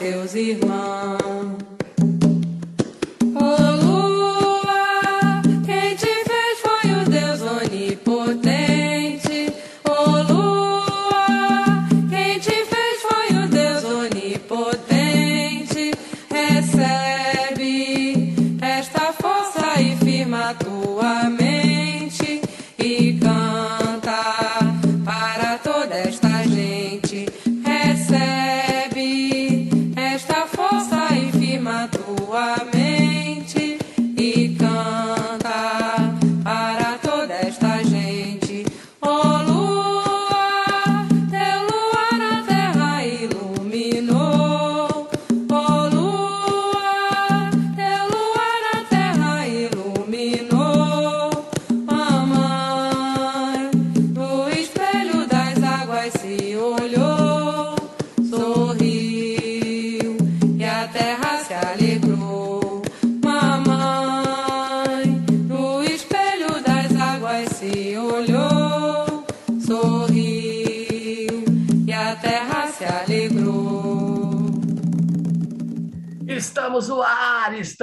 teus irmãos.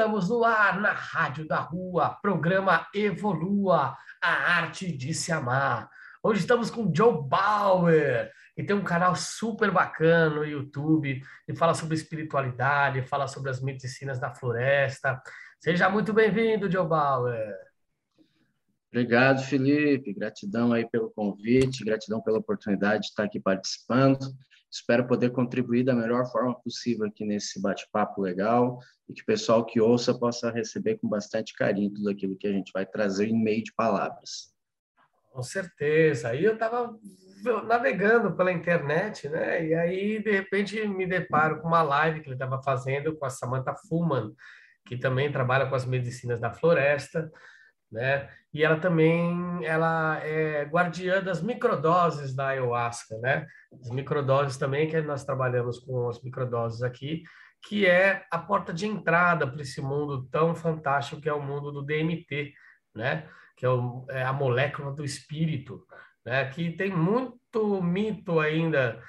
Estamos no ar na Rádio da Rua, programa Evolua, a arte de se amar. Hoje estamos com Joe Bauer, que tem um canal super bacana no YouTube, e fala sobre espiritualidade, fala sobre as medicinas da floresta. Seja muito bem-vindo, Joe Bauer. Obrigado, Felipe. Gratidão aí pelo convite, gratidão pela oportunidade de estar aqui participando. Espero poder contribuir da melhor forma possível aqui nesse bate-papo legal e que o pessoal que ouça possa receber com bastante carinho tudo aquilo que a gente vai trazer em meio de palavras. Com certeza. Aí eu estava navegando pela internet, né? E aí, de repente, me deparo com uma live que ele estava fazendo com a Samantha Fullman, que também trabalha com as medicinas da floresta né? E ela também ela é guardiã das microdoses da ayahuasca, né? As microdoses também que nós trabalhamos com as microdoses aqui, que é a porta de entrada para esse mundo tão fantástico que é o mundo do DMT, né? Que é, o, é a molécula do espírito, né? Que tem muito mito ainda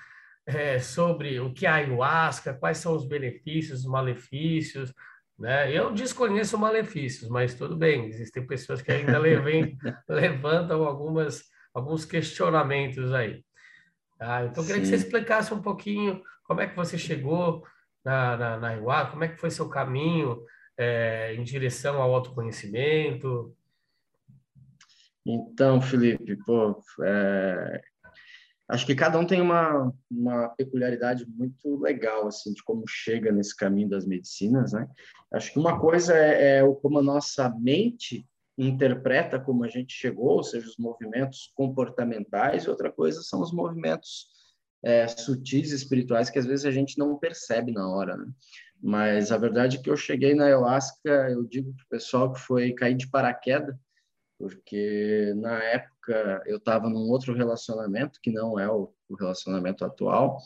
é, sobre o que é a ayahuasca, quais são os benefícios, os malefícios, né? Eu desconheço malefícios, mas tudo bem, existem pessoas que ainda levem, levantam algumas, alguns questionamentos aí. Ah, então, eu queria Sim. que você explicasse um pouquinho como é que você chegou na, na, na como é que foi seu caminho é, em direção ao autoconhecimento. Então, Felipe, pô, é, acho que cada um tem uma, uma peculiaridade muito legal assim de como chega nesse caminho das medicinas, né? Acho que uma coisa é, é como a nossa mente interpreta como a gente chegou, ou seja, os movimentos comportamentais, e outra coisa são os movimentos é, sutis espirituais que às vezes a gente não percebe na hora, né? Mas a verdade é que eu cheguei na ayahuasca, eu digo para o pessoal que foi cair de paraquedas, porque na época eu estava num outro relacionamento que não é o, o, relacionamento atual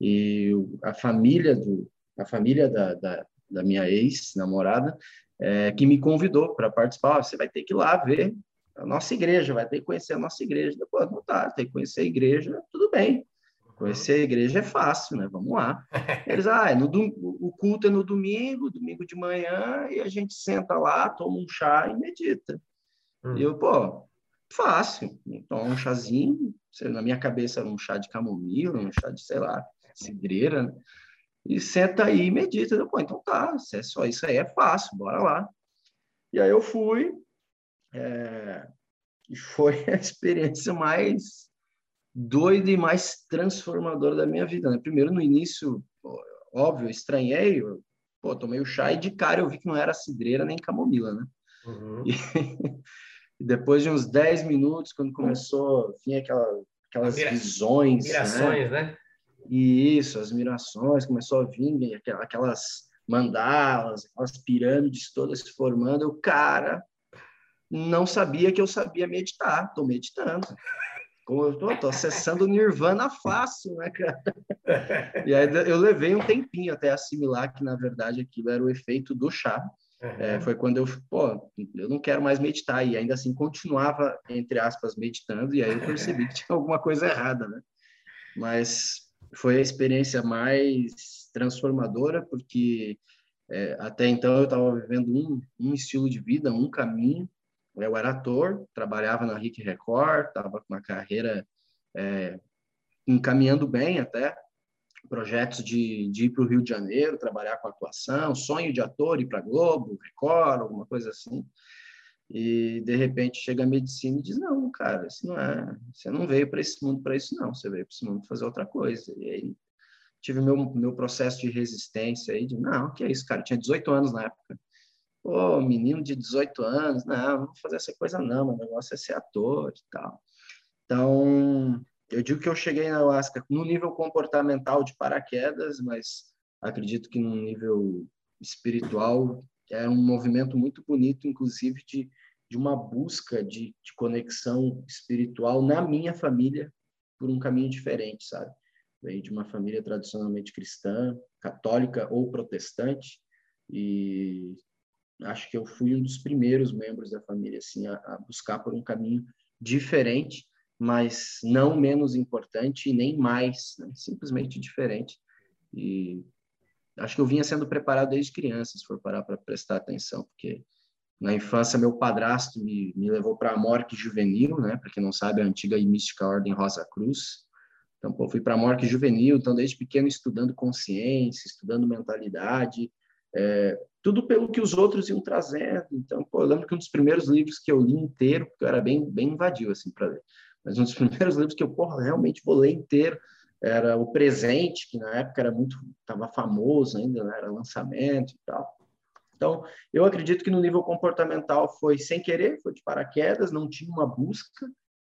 e a família do a família da, da, da minha ex namorada é, que me convidou para participar você vai ter que ir lá ver a nossa igreja vai ter que conhecer a nossa igreja. Depois não tá tem que conhecer a igreja tudo bem. Conhecer a igreja é fácil né? Vamos lá. Eles ah é no, o culto é no domingo domingo de manhã e a gente senta lá toma um chá e medita Hum. E eu, pô, fácil. Então, um chazinho, na minha cabeça era um chá de camomila, um chá de, sei lá, cidreira, né? E senta aí e medita. Eu, pô, então tá, se é só isso aí, é fácil, bora lá. E aí eu fui, é, e foi a experiência mais doida e mais transformadora da minha vida. Né? Primeiro, no início, óbvio, estranhei, eu, pô, tomei o chá e de cara eu vi que não era cidreira nem camomila, né? Uhum. E, e, depois de uns 10 minutos, quando começou, vinha aquela, aquelas Mira, visões. Mirações, né? né? E isso, as mirações, começou a vir aquelas mandalas, aquelas pirâmides todas se formando. Eu, cara, não sabia que eu sabia meditar, estou meditando. Como eu tô acessando o Nirvana fácil, né, cara? E aí eu levei um tempinho até assimilar que, na verdade, aquilo era o efeito do chá. Uhum. É, foi quando eu, pô, eu não quero mais meditar. E ainda assim continuava, entre aspas, meditando. E aí eu percebi que tinha alguma coisa errada, né? Mas foi a experiência mais transformadora, porque é, até então eu estava vivendo um, um estilo de vida, um caminho. Eu era ator, trabalhava na Rick Record, estava com uma carreira é, encaminhando bem até, projetos de, de ir para o Rio de Janeiro, trabalhar com atuação, sonho de ator, ir para Globo, Record, alguma coisa assim. E de repente chega a medicina e diz: Não, cara, isso não é. Você não veio para esse mundo para isso, não. Você veio para esse mundo fazer outra coisa. E aí tive meu, meu processo de resistência aí, de não, que é isso, cara. Eu tinha 18 anos na época. Pô, menino de 18 anos, não, não vou fazer essa coisa, não. Meu negócio é ser ator e tal. Então, eu digo que eu cheguei na ayahuasca no nível comportamental de paraquedas, mas acredito que no nível espiritual é um movimento muito bonito, inclusive de, de uma busca de, de conexão espiritual na minha família por um caminho diferente, sabe? Veio de uma família tradicionalmente cristã, católica ou protestante, e acho que eu fui um dos primeiros membros da família assim a, a buscar por um caminho diferente mas não menos importante e nem mais, né? simplesmente diferente. E acho que eu vinha sendo preparado desde criança, se for parar para prestar atenção, porque na infância meu padrasto me, me levou para a morte juvenil, né? Para quem não sabe, a antiga e mística Ordem Rosa Cruz. Então, pô, fui para a morte juvenil, então desde pequeno estudando consciência, estudando mentalidade, é, tudo pelo que os outros iam trazendo. Então, pô, eu lembro que um dos primeiros livros que eu li inteiro, porque eu era bem bem invadido assim para ler mas um dos primeiros livros que eu porra, realmente vou ler inteiro era O Presente, que na época era muito, estava famoso ainda, né? era lançamento e tal. Então, eu acredito que no nível comportamental foi sem querer, foi de paraquedas, não tinha uma busca,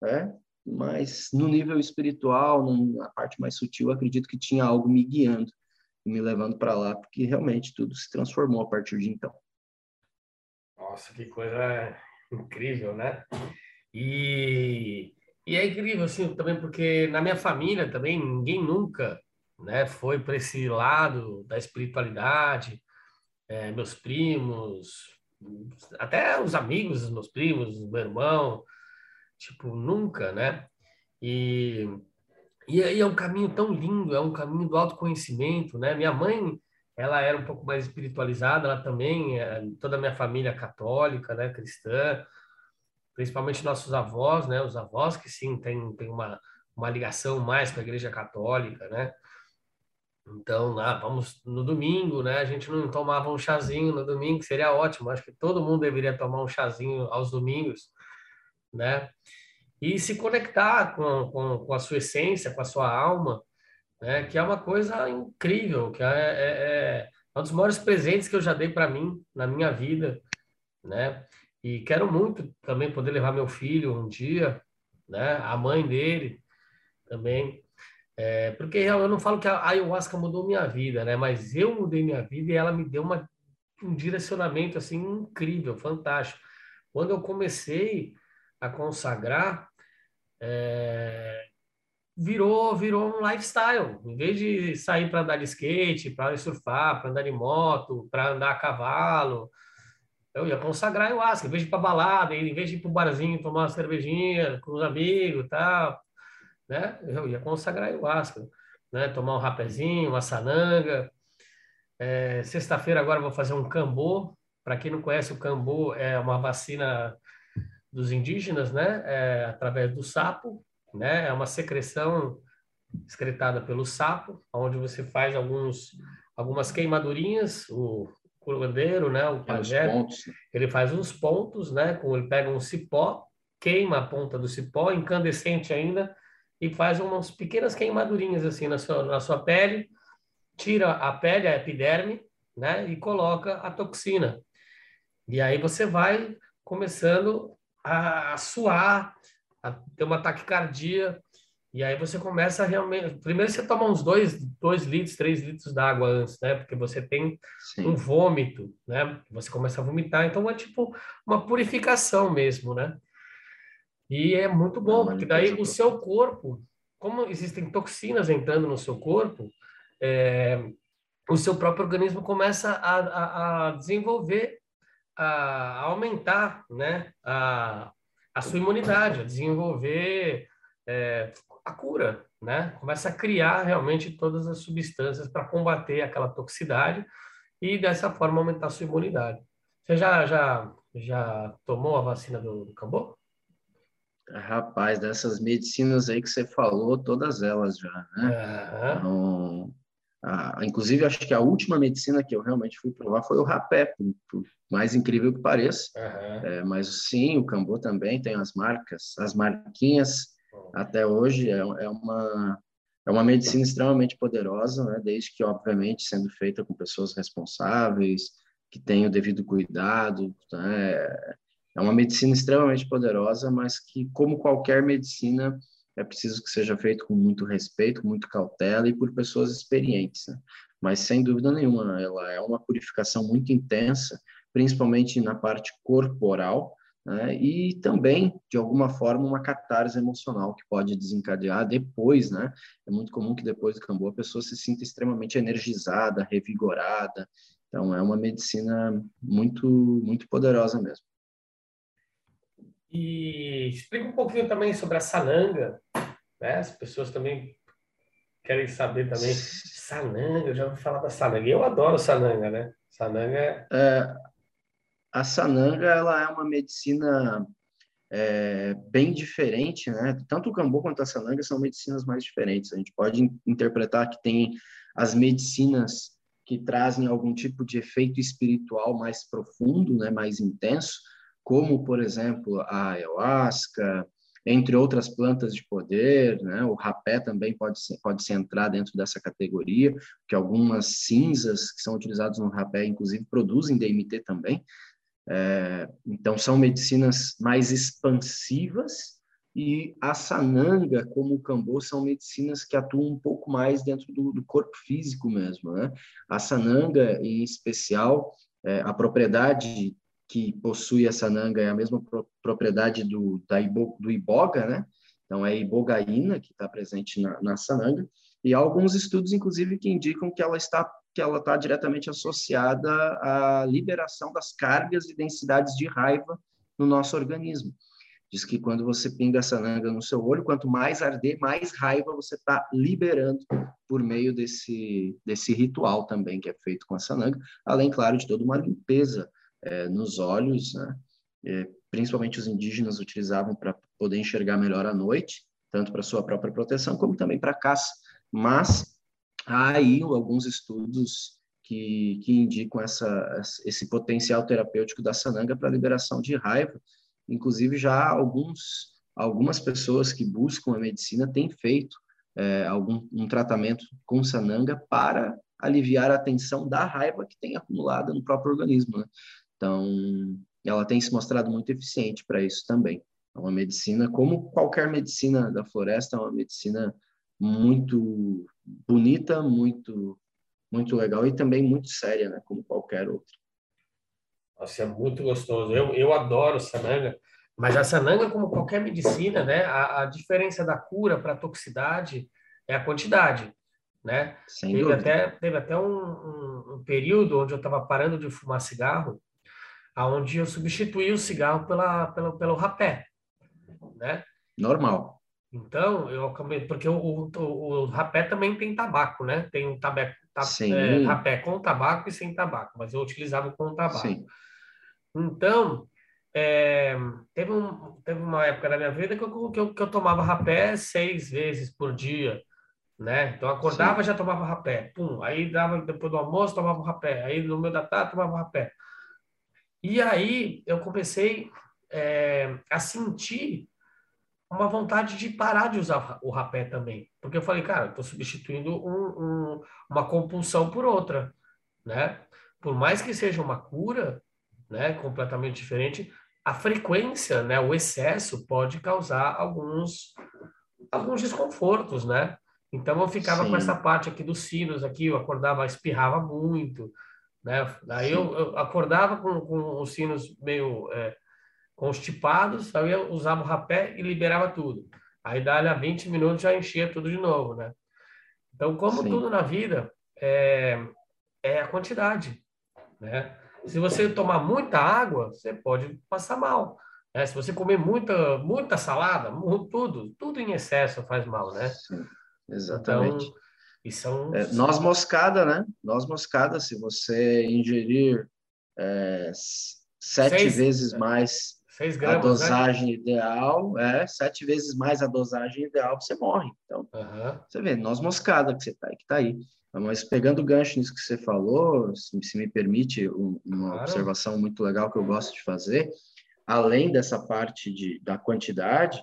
né? mas no nível espiritual, na parte mais sutil, acredito que tinha algo me guiando, me levando para lá, porque realmente tudo se transformou a partir de então. Nossa, que coisa incrível, né? E e é incrível, assim, também porque na minha família também ninguém nunca né, foi para esse lado da espiritualidade. É, meus primos, até os amigos dos meus primos, meu irmão, tipo, nunca, né? E, e aí é um caminho tão lindo, é um caminho do autoconhecimento, né? Minha mãe, ela era um pouco mais espiritualizada, ela também, é, toda a minha família é católica, né, cristã, principalmente nossos avós, né? Os avós que sim tem, tem uma, uma ligação mais com a Igreja Católica, né? Então, ah, vamos no domingo, né? A gente não tomava um chazinho no domingo, seria ótimo. Acho que todo mundo deveria tomar um chazinho aos domingos, né? E se conectar com, com, com a sua essência, com a sua alma, né? Que é uma coisa incrível, que é, é, é um dos maiores presentes que eu já dei para mim na minha vida, né? E quero muito também poder levar meu filho um dia, né? A mãe dele também. É, porque eu não falo que a ayahuasca mudou minha vida, né? Mas eu mudei minha vida e ela me deu uma, um direcionamento assim incrível, fantástico. Quando eu comecei a consagrar, é, virou virou um lifestyle. Em vez de sair para andar de skate, para surfar, para andar de moto, para andar a cavalo, eu ia consagrar ayahuasca, em vez de ir para balada, em vez de ir para o barzinho tomar uma cervejinha com os amigos e tal, né? Eu ia consagrar ayahuasca, né? Tomar um rapezinho, uma sananga. É, Sexta-feira agora vou fazer um cambô. Para quem não conhece, o cambô é uma vacina dos indígenas, né? É, através do sapo, né? É uma secreção excretada pelo sapo, onde você faz alguns algumas queimadurinhas, o curandeiro, né, o pajé, ele faz uns pontos, né, com ele pega um cipó, queima a ponta do cipó, incandescente ainda, e faz umas pequenas queimadurinhas assim na sua, na sua pele, tira a pele, a epiderme, né, e coloca a toxina. E aí você vai começando a, a suar, a ter uma taquicardia, e aí você começa a realmente. Primeiro você toma uns dois, dois litros, três litros d'água antes, né? Porque você tem Sim. um vômito, né? Você começa a vomitar. Então é tipo uma purificação mesmo, né? E é muito bom, porque daí o seu corpo, como existem toxinas entrando no seu corpo, é, o seu próprio organismo começa a, a, a desenvolver, a aumentar, né? A, a sua imunidade, a desenvolver é, a cura, né? Começa a criar realmente todas as substâncias para combater aquela toxicidade e dessa forma aumentar a sua imunidade. Você já já já tomou a vacina do, do Cambô? Rapaz, dessas medicinas aí que você falou, todas elas já, né? Uhum. Então, inclusive, acho que a última medicina que eu realmente fui provar foi o rapé, por, por mais incrível que pareça. Uhum. É, mas sim, o Cambô também tem as marcas, as marquinhas até hoje é, é uma é uma medicina extremamente poderosa, né? desde que, obviamente, sendo feita com pessoas responsáveis, que tenham o devido cuidado. Né? É uma medicina extremamente poderosa, mas que, como qualquer medicina, é preciso que seja feito com muito respeito, muito cautela e por pessoas experientes. Né? Mas, sem dúvida nenhuma, ela é uma purificação muito intensa, principalmente na parte corporal, né? e também, de alguma forma, uma catarse emocional que pode desencadear depois, né? É muito comum que depois do Cambu a pessoa se sinta extremamente energizada, revigorada. Então, é uma medicina muito, muito poderosa mesmo. E explica um pouquinho também sobre a sananga, né? As pessoas também querem saber também. Sananga, eu já ouvi falar da sananga. Eu adoro sananga, né? Sananga é... é a sananga ela é uma medicina é, bem diferente, né? Tanto o cambô quanto a sananga são medicinas mais diferentes. A gente pode interpretar que tem as medicinas que trazem algum tipo de efeito espiritual mais profundo, né, mais intenso, como, por exemplo, a ayahuasca, entre outras plantas de poder, né? O rapé também pode ser, pode se entrar dentro dessa categoria, que algumas cinzas que são utilizadas no rapé, inclusive, produzem DMT também. É, então, são medicinas mais expansivas e a sananga, como o cambô, são medicinas que atuam um pouco mais dentro do, do corpo físico mesmo. Né? A sananga, em especial, é, a propriedade que possui a sananga é a mesma pro, propriedade do, da ibo, do iboga, né? Então, é a ibogaína que está presente na, na sananga, e há alguns estudos, inclusive, que indicam que ela está que ela está diretamente associada à liberação das cargas e densidades de raiva no nosso organismo. Diz que quando você pinga essa nanga no seu olho, quanto mais arder, mais raiva você está liberando por meio desse, desse ritual também que é feito com essa nanga, além, claro, de toda uma limpeza é, nos olhos, né? É, principalmente os indígenas utilizavam para poder enxergar melhor à noite, tanto para sua própria proteção como também para caça. Mas há aí alguns estudos que, que indicam essa, esse potencial terapêutico da sananga para liberação de raiva. Inclusive, já alguns, algumas pessoas que buscam a medicina têm feito é, algum um tratamento com sananga para aliviar a tensão da raiva que tem acumulada no próprio organismo. Né? Então, ela tem se mostrado muito eficiente para isso também. É uma medicina, como qualquer medicina da floresta, é uma medicina muito bonita, muito muito legal e também muito séria, né, como qualquer outra. Nossa, é muito gostoso. Eu, eu adoro sananga, mas a sananga, como qualquer medicina, né, a, a diferença da cura para a toxicidade é a quantidade, né? Sem teve dúvida. até teve até um, um, um período onde eu estava parando de fumar cigarro, aonde eu substituí o cigarro pela, pela pelo rapé, né? Normal. Então, eu acabei, porque o, o, o, rapé também tem tabaco, né? Tem um tabaco, é, rapé com tabaco e sem tabaco, mas eu utilizava com tabaco. Sim. Então, é, teve, um, teve uma época da minha vida que eu, que eu, que eu tomava rapé seis vezes por dia, né? Então acordava Sim. já tomava rapé, pum, aí dava depois do almoço tomava rapé, aí no meio da tarde tomava rapé. E aí eu comecei é, a sentir uma vontade de parar de usar o rapé também, porque eu falei, cara, estou substituindo um, um, uma compulsão por outra, né? Por mais que seja uma cura, né, completamente diferente, a frequência, né, o excesso pode causar alguns alguns desconfortos, né? Então eu ficava Sim. com essa parte aqui dos sinos aqui, eu acordava, espirrava muito, né? Daí eu, eu, acordava com, com os sinos meio é, constipados, eu usava o rapé e liberava tudo. Aí, dali a 20 minutos, já enchia tudo de novo, né? Então, como Sim. tudo na vida, é, é a quantidade, né? Se você tomar muita água, você pode passar mal. Né? Se você comer muita, muita salada, tudo, tudo em excesso faz mal, né? Sim, então, exatamente. Então, e são... É, moscada, né? nós moscada, se você ingerir é, sete Seis... vezes é. mais 6 gramas, a dosagem né? ideal é sete vezes mais a dosagem ideal, você morre. Então, uhum. você vê, noz moscada que você tá aí, que tá aí. Mas pegando gancho nisso que você falou, se, se me permite um, uma claro. observação muito legal que eu gosto de fazer, além dessa parte de, da quantidade,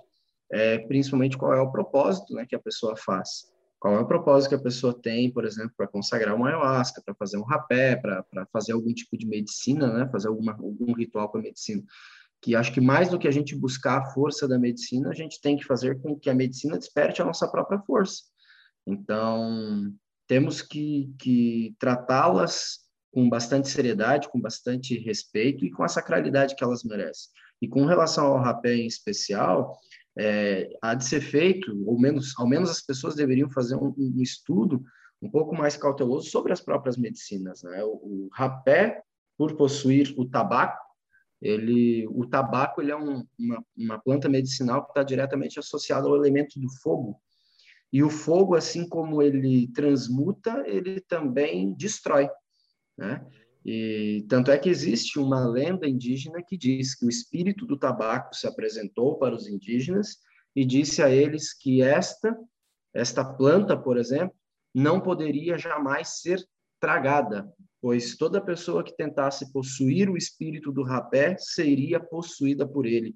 é, principalmente qual é o propósito né, que a pessoa faz. Qual é o propósito que a pessoa tem, por exemplo, para consagrar uma ayahuasca, para fazer um rapé, para fazer algum tipo de medicina, né, fazer alguma, algum ritual com a medicina. Que acho que mais do que a gente buscar a força da medicina, a gente tem que fazer com que a medicina desperte a nossa própria força. Então, temos que, que tratá-las com bastante seriedade, com bastante respeito e com a sacralidade que elas merecem. E com relação ao rapé em especial, é, há de ser feito, ou menos, ao menos as pessoas deveriam fazer um, um estudo um pouco mais cauteloso sobre as próprias medicinas. Né? O, o rapé, por possuir o tabaco, ele, o tabaco ele é um, uma, uma planta medicinal que está diretamente associada ao elemento do fogo. E o fogo, assim como ele transmuta, ele também destrói. Né? E tanto é que existe uma lenda indígena que diz que o espírito do tabaco se apresentou para os indígenas e disse a eles que esta esta planta, por exemplo, não poderia jamais ser tragada, pois toda pessoa que tentasse possuir o espírito do rapé seria possuída por ele.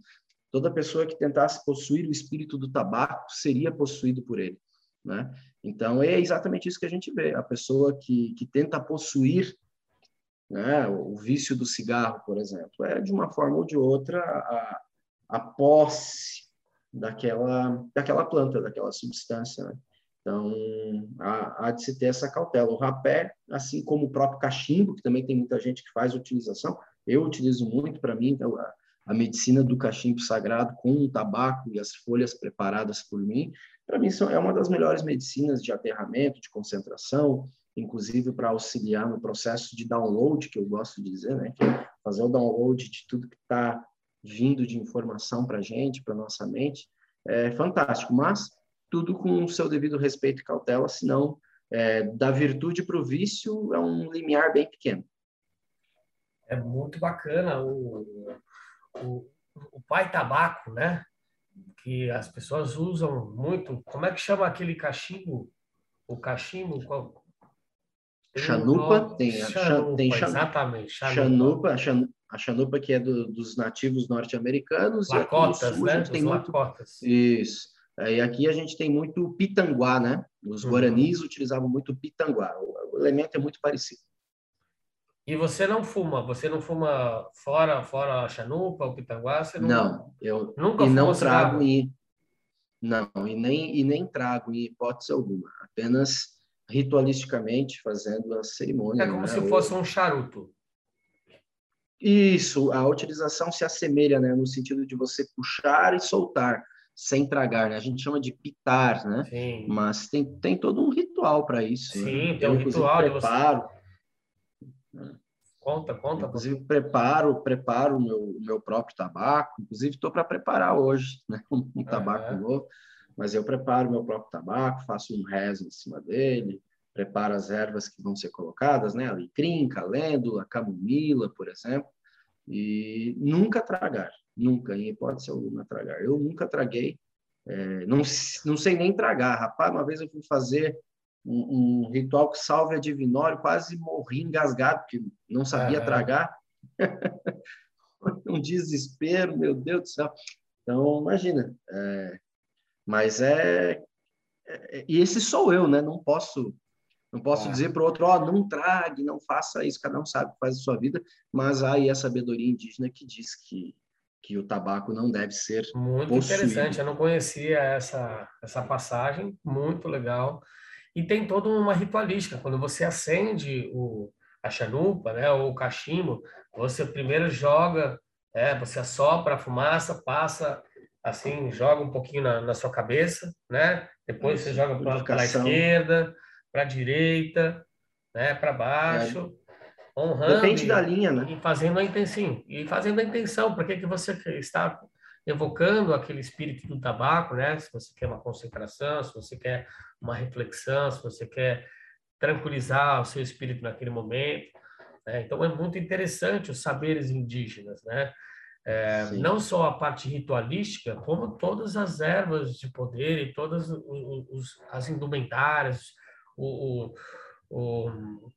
Toda pessoa que tentasse possuir o espírito do tabaco seria possuído por ele, né? Então é exatamente isso que a gente vê. A pessoa que, que tenta possuir né? O vício do cigarro, por exemplo, é de uma forma ou de outra a, a posse daquela, daquela planta, daquela substância. Né? Então, há, há, de se ter essa cautela. O rapé, assim como o próprio cachimbo, que também tem muita gente que faz utilização, eu utilizo muito para mim, então, a, a, medicina do cachimbo sagrado com o tabaco e as folhas preparadas por mim, para mim são, é uma das melhores medicinas de aterramento, de concentração, inclusive para auxiliar no processo de download, que eu gosto de dizer, né? É fazer o download de tudo que está vindo de informação para a gente, para nossa mente, é fantástico. Mas tudo com o seu devido respeito e cautela, senão é, da virtude para o vício é um limiar bem pequeno. É muito bacana o, o, o pai tabaco, né? Que as pessoas usam muito. Como é que chama aquele cachimbo? O cachimbo, qual, Chanupa, tem a Chanupa, tem exatamente. Chanupa, a Chanupa que é do, dos nativos norte-americanos. Lacotas, sul, né? Tem muito, Lacotas. Isso. E aqui a gente tem muito pitanguá, né? Os uhum. guaranis utilizavam muito pitanguá. O, elemento é muito parecido. E você não fuma? Você não fuma fora fora a chanupa, o pitanguá? Você não, não eu nunca e não trago em, não e nem e nem trago em hipótese alguma. Apenas ritualisticamente fazendo a cerimônia. É como né? se fosse um charuto. Isso, a utilização se assemelha, né, no sentido de você puxar e soltar, sem tragar, né? A gente chama de pitar, né? Sim. Mas tem, tem todo um ritual para isso. Né? Sim, né? tem um ritual. Preparo. Você... Conta, conta. Inclusive preparo, preparo o meu, meu próprio tabaco. Inclusive estou para preparar hoje, né? Um, um tabaco uhum. novo mas eu preparo meu próprio tabaco, faço um rezo em cima dele, preparo as ervas que vão ser colocadas, né? Alecrim, calêndula, camomila, por exemplo, e nunca tragar, nunca, em hipótese alguma tragar. Eu nunca traguei, é, não, não sei nem tragar. Rapaz, uma vez eu fui fazer um, um ritual que salve a divinório, quase morri engasgado, porque não sabia é. tragar. um desespero, meu Deus do céu. Então, imagina. É, mas é, é, E esse sou eu, né? Não posso. Não posso é. dizer para o outro, ó, oh, não trague, não faça isso, cada um sabe o que faz a sua vida, mas há aí a sabedoria indígena que diz que, que o tabaco não deve ser Muito possuído. interessante, eu não conhecia essa, essa passagem, muito legal. E tem toda uma ritualística, quando você acende o, a chanupa, né, ou o cachimbo, você primeiro joga, é, você assopra a fumaça, passa assim, joga um pouquinho na, na sua cabeça, né? Depois Isso, você joga para a esquerda, para a direita, né? Para baixo, é. Honrando. Depende e, da linha, né? E fazendo a intenção, e fazendo a intenção, porque que você está evocando aquele espírito do tabaco, né? Se você quer uma concentração, se você quer uma reflexão, se você quer tranquilizar o seu espírito naquele momento. Né? Então é muito interessante os saberes indígenas, né? É, não só a parte ritualística, como todas as ervas de poder e todas os, as indumentárias, o, o, o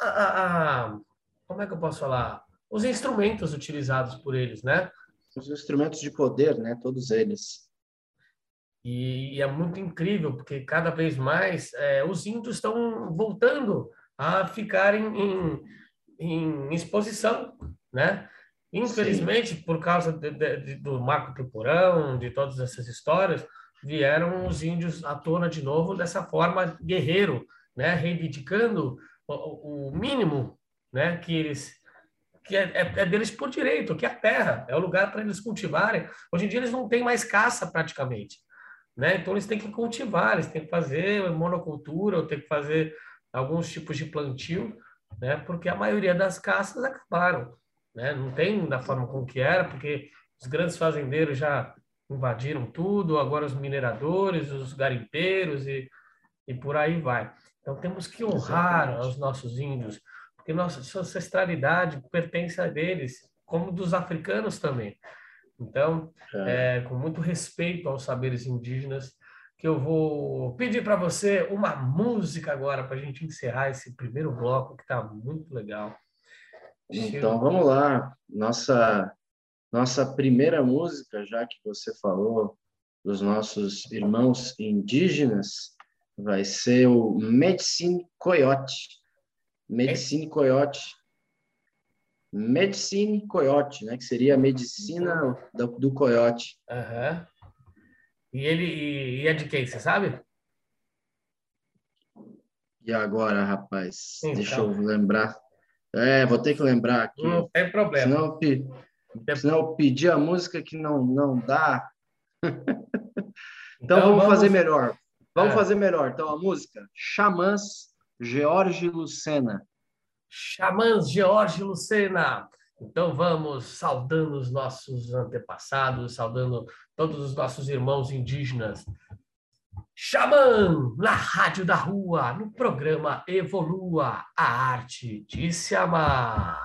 a, a, como é que eu posso falar? Os instrumentos utilizados por eles, né? Os instrumentos de poder, né? Todos eles. E, e é muito incrível, porque cada vez mais é, os índios estão voltando a ficar em, em, exposição, né? Infelizmente, Sim. por causa de, de, do Marco Pipurão, de todas essas histórias, vieram os índios à tona de novo dessa forma guerreiro, né? Reivindicando o, mínimo, né? Que eles que é, é, é, deles por direito, que é a terra, é o lugar para eles cultivarem. Hoje em dia eles não têm mais caça praticamente, né? Então eles têm que cultivar, eles têm que fazer monocultura, ou têm que fazer alguns tipos de plantio, né? Porque a maioria das caças acabaram né? Não tem da forma como que era, porque os grandes fazendeiros já invadiram tudo, agora os mineradores, os garimpeiros e, e por aí vai. Então temos que honrar Exatamente. os nossos índios, porque nossa ancestralidade pertence a deles, como dos africanos também. Então, é. É, com muito respeito aos saberes indígenas, que eu vou pedir para você uma música agora para a gente encerrar esse primeiro bloco que está muito legal. Então vamos lá, nossa nossa primeira música, já que você falou dos nossos irmãos indígenas, vai ser o Medicine Coyote. Medicine Coyote. Medicine Coyote, né? Que seria a medicina do, do coiote. Uhum. E ele e é de quem, você sabe? E agora, rapaz? Então. Deixa eu lembrar. É, vou ter que lembrar aqui. Não tem problema. Senão, eu, senão eu pedir a música que não, não dá. então, então, vamos, vamos, fazer melhor. Vamos é. fazer melhor. Então, a música Xamãs, George Lucena. Xamãs, George Lucena. Então vamos saudando os nossos antepassados, saudando todos os nossos irmãos indígenas. Xamã, na Rádio da Rua, no programa Evolua, a arte de se amar.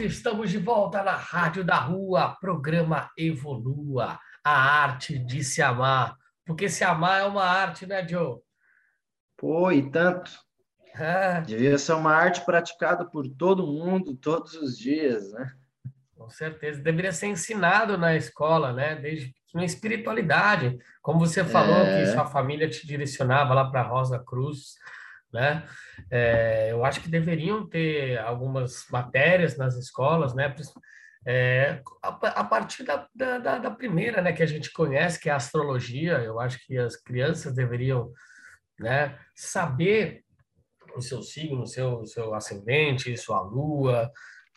Volta, estamos de volta na Rádio da Rua, programa Evolua, a arte de se amar. Porque se amar é uma arte, né, Joe? Pô, e tanto. É, Devia ser uma arte praticada por todo mundo, todos os dias, né? com certeza. Deveria ser ensinado na escola, né? Desde uma espiritualidade. Como você falou É. que sua família te direcionava lá para Rosa Cruz, né? É, eu acho que deveriam ter algumas matérias nas escolas, né? É, a, a partir da, da, da- primeira, né, que a gente conhece, que é a astrologia, eu acho que as crianças deveriam, né, saber o seu signo, o seu, o seu ascendente, sua lua,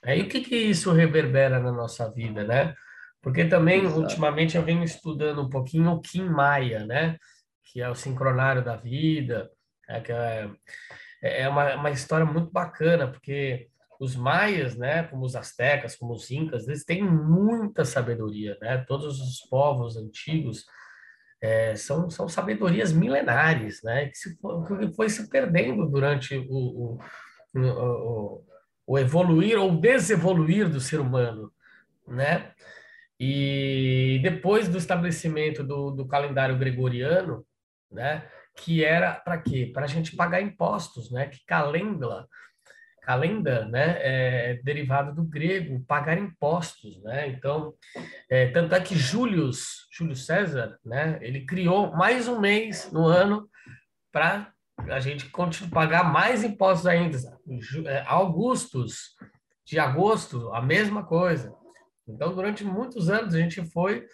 né? E o que que isso reverbera na nossa vida, né? Porque também, Exato. ultimamente, eu venho estudando um pouquinho o Kim Maia, né? Que é o sincronário da vida, é, que é, é uma, uma história muito bacana, porque os maias, né, como os astecas, como os incas, eles têm muita sabedoria, né? Todos os povos antigos é, são, são sabedorias milenares, né? Que, se que foi se perdendo durante o, o, o, o evoluir ou desevoluir do ser humano, né? E depois do estabelecimento do, do calendário gregoriano, né? Que era para quê? Para a gente pagar impostos, né? Que calendla, calenda, né? É derivado do grego, pagar impostos, né? Então, é, tanto é que Július, Júlio César, né? Ele criou mais um mês no ano para a gente continuar pagar mais impostos ainda. É, Augustus, de agosto, a mesma coisa. Então, durante muitos anos, a gente foi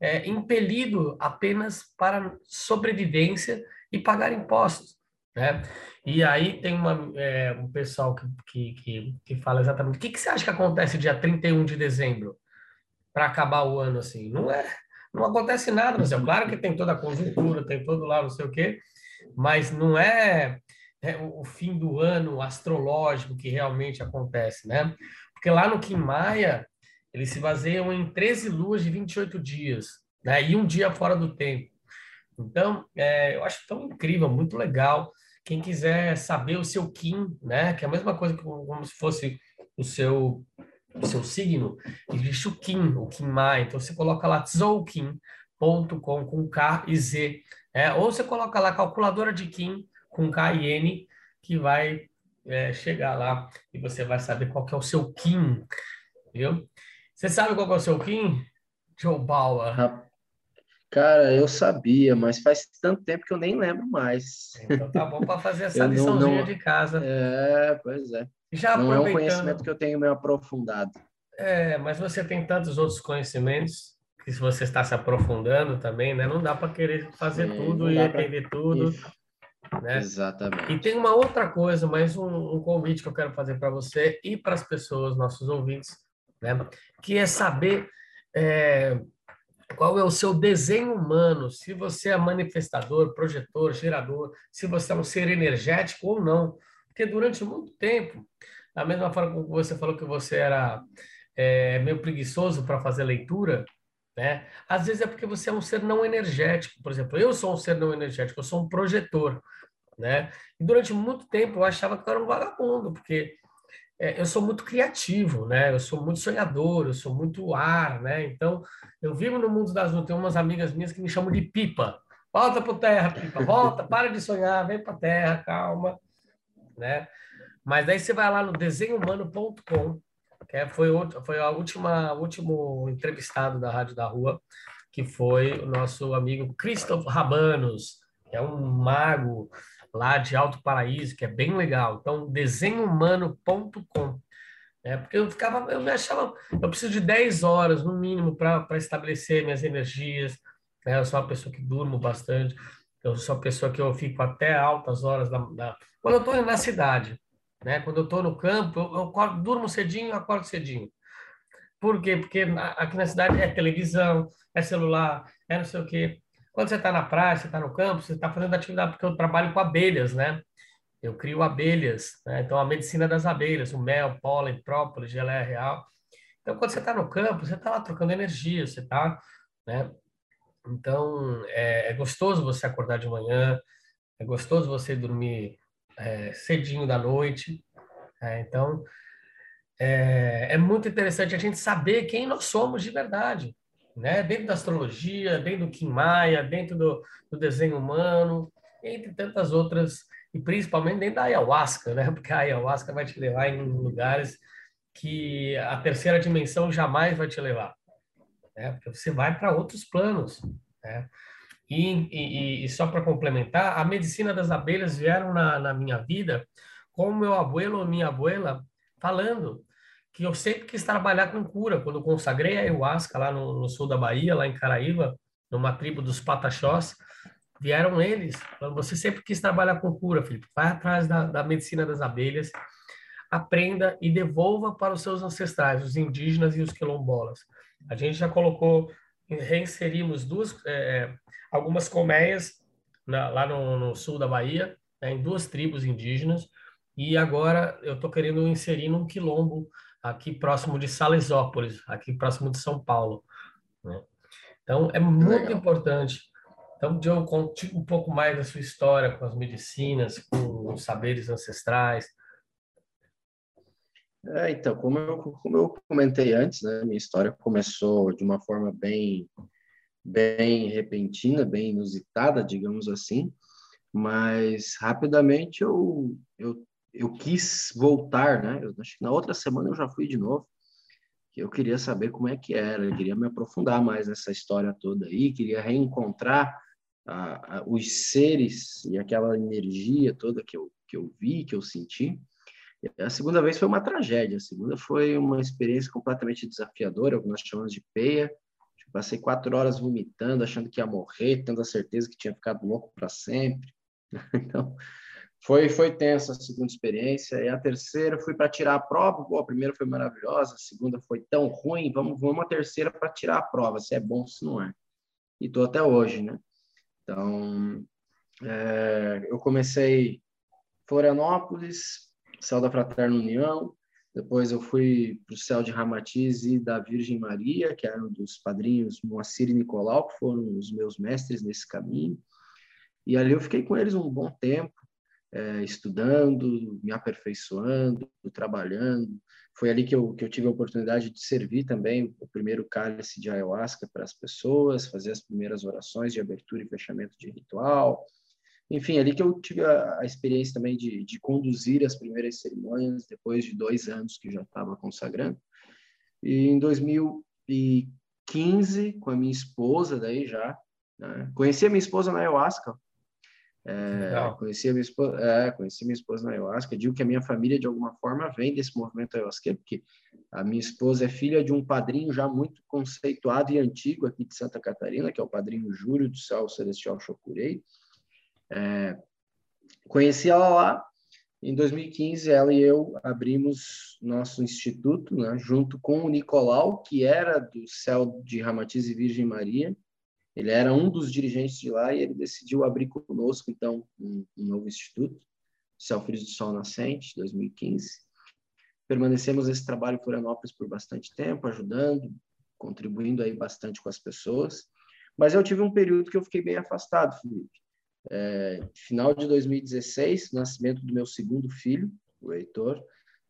é, impelido apenas para sobrevivência e pagar impostos. né? E aí tem uma, é, um pessoal que, que, que, que fala exatamente, o que, que você acha que acontece dia 31 de dezembro para acabar o ano assim? Não é, não acontece nada no céu. Claro que tem toda a conjuntura, tem todo lá não sei o quê, mas não é, é o fim do ano astrológico que realmente acontece, né? Porque lá no Kim Maia, eles se baseiam em 13 luas de 28 dias, né? E um dia fora do tempo. Então, é, eu acho tão incrível, muito legal. Quem quiser saber o seu Kim, né? Que é a mesma coisa que como se fosse o seu o seu signo, existe o Kim, o Kim Mai. Então você coloca lá tzoukim.com com K e Z. É, ou você coloca lá calculadora de Kim com K e N, que vai é, chegar lá e você vai saber qual que é o seu Kim, viu? Você sabe qual que é o seu Kim? Joe Bauer. Cara, eu sabia, mas faz tanto tempo que eu nem lembro mais. Então tá bom para fazer essa liçãozinha não... de casa. É, pois é. Já não é um conhecimento que eu tenho meio aprofundado. É, mas você tem tantos outros conhecimentos que se você está se aprofundando também, né? Não dá para querer fazer Sim, tudo e entender pra... tudo. Né? Exatamente. E tem uma outra coisa, mais um, um convite que eu quero fazer para você e para as pessoas, nossos ouvintes, né? Que é saber é, qual é o seu desenho humano, se você é manifestador, projetor, gerador, se você é um ser energético ou não. Porque durante muito tempo, da mesma forma que você falou que você era é, meio preguiçoso para fazer leitura, né? Às vezes é porque você é um ser não energético. Por exemplo, eu sou um ser não energético, eu sou um projetor, né? E durante muito tempo eu achava que eu era um vagabundo, porque eu sou muito criativo, né? Eu sou muito sonhador, eu sou muito ar, né? Então, eu vivo no mundo das nuvens. Tem umas amigas minhas que me chamam de pipa. Volta para terra, pipa. Volta, para de sonhar, vem para terra, calma, né? Mas daí você vai lá no desenhumano.com, que é, foi, foi a última último entrevistado da Rádio da Rua, que foi o nosso amigo Christoph Rabanos, que é um mago lá de Alto Paraíso, que é bem legal. Então, desenhumano.com. É, porque eu ficava, eu me achava, eu preciso de 10 horas no mínimo para estabelecer minhas energias. Né? Eu sou uma pessoa que durmo bastante, eu sou uma pessoa que eu fico até altas horas da, da... quando eu estou na cidade, né? Quando eu estou no campo, eu, eu acordo, durmo cedinho, acordo cedinho. Por quê? Porque aqui na cidade é televisão, é celular, é não sei o quê. Quando você está na praia, você está no campo, você está fazendo atividade, porque eu trabalho com abelhas, né? Eu crio abelhas, né? Então, a medicina das abelhas, o mel, pólen, própolis, geleia real. Então, quando você está no campo, você está lá trocando energia, você está, né? Então, é, é, gostoso você acordar de manhã, é gostoso você dormir é, cedinho da noite. É, então, é, é muito interessante a gente saber quem nós somos de verdade né? dentro da astrologia, dentro do Kim Maia, dentro do, do desenho humano, entre tantas outras, e principalmente dentro da ayahuasca, né? porque a ayahuasca vai te levar em lugares que a terceira dimensão jamais vai te levar, né? porque você vai para outros planos. Né? E, e, e só para complementar, a medicina das abelhas vieram na, na minha vida com meu abuelo ou minha abuela falando que eu sempre quis trabalhar com cura. Quando consagrei a ayahuasca lá no, no, sul da Bahia, lá em Caraíva, numa tribo dos Pataxós, vieram eles falando, você sempre quis trabalhar com cura, Felipe, vai atrás da, da medicina das abelhas, aprenda e devolva para os seus ancestrais, os indígenas e os quilombolas. A gente já colocou, reinserimos duas, é, algumas colmeias na, lá no, no, sul da Bahia, né, em duas tribos indígenas, e agora eu estou querendo inserir num quilombo aqui próximo de Salesópolis, aqui próximo de São Paulo. Né? Então, é muito Legal. importante. Então, Joe, conte um pouco mais da sua história com as medicinas, com os saberes ancestrais. É, então, como eu, como eu comentei antes, né, minha história começou de uma forma bem, bem repentina, bem inusitada, digamos assim, mas rapidamente eu, eu eu quis voltar, né? Eu na outra semana eu já fui de novo. Eu queria saber como é que era, eu queria me aprofundar mais nessa história toda aí, queria reencontrar ah, os seres e aquela energia toda que eu, que eu vi, que eu senti. A segunda vez foi uma tragédia, a segunda foi uma experiência completamente desafiadora, o que nós chamamos de peia. Passei quatro horas vomitando, achando que ia morrer, tendo a certeza que tinha ficado louco para sempre. Então, foi, foi tensa a segunda experiência. E a terceira fui para tirar a prova. Pô, a primeira foi maravilhosa, a segunda foi tão ruim. Vamos, vamos a terceira para tirar a prova, se é bom, se não é. E estou até hoje, né? Então, é, eu comecei Florianópolis, Céu da Fraterna União, depois eu fui para o Céu de Ramatiz e da Virgem Maria, que eram dos padrinhos Moacir e Nicolau, que foram os meus mestres nesse caminho. E ali eu fiquei com eles um bom tempo é, estudando, me aperfeiçoando, trabalhando. Foi ali que eu, que eu tive a oportunidade de servir também o primeiro cálice de ayahuasca para as pessoas, fazer as primeiras orações de abertura e fechamento de ritual. Enfim, ali que eu tive a, a experiência também de, de conduzir as primeiras cerimônias, depois de dois anos que já estava consagrando. E em 2015, com a minha esposa, daí já, né? conheci a minha esposa na ayahuasca, é, conheci, minha esposa, é, conheci minha esposa na ayahuasca. Digo que a minha família, de alguma forma, vem desse movimento ayahuasca, porque a minha esposa é filha de um padrinho já muito conceituado e antigo aqui de Santa Catarina, que é o padrinho Júlio do Céu Celestial Chocurei. É, conheci ela lá. Em 2015, ela e eu abrimos nosso instituto, né, junto com o Nicolau, que era do Céu de Ramatiz e Virgem Maria, ele era um dos dirigentes de lá e ele decidiu abrir conosco, então, um, um novo instituto, Filhos do Sol Nascente, 2015. Permanecemos nesse trabalho em Florianópolis por bastante tempo, ajudando, contribuindo aí bastante com as pessoas. Mas eu tive um período que eu fiquei bem afastado, Felipe. É, final de 2016, nascimento do meu segundo filho, o Heitor.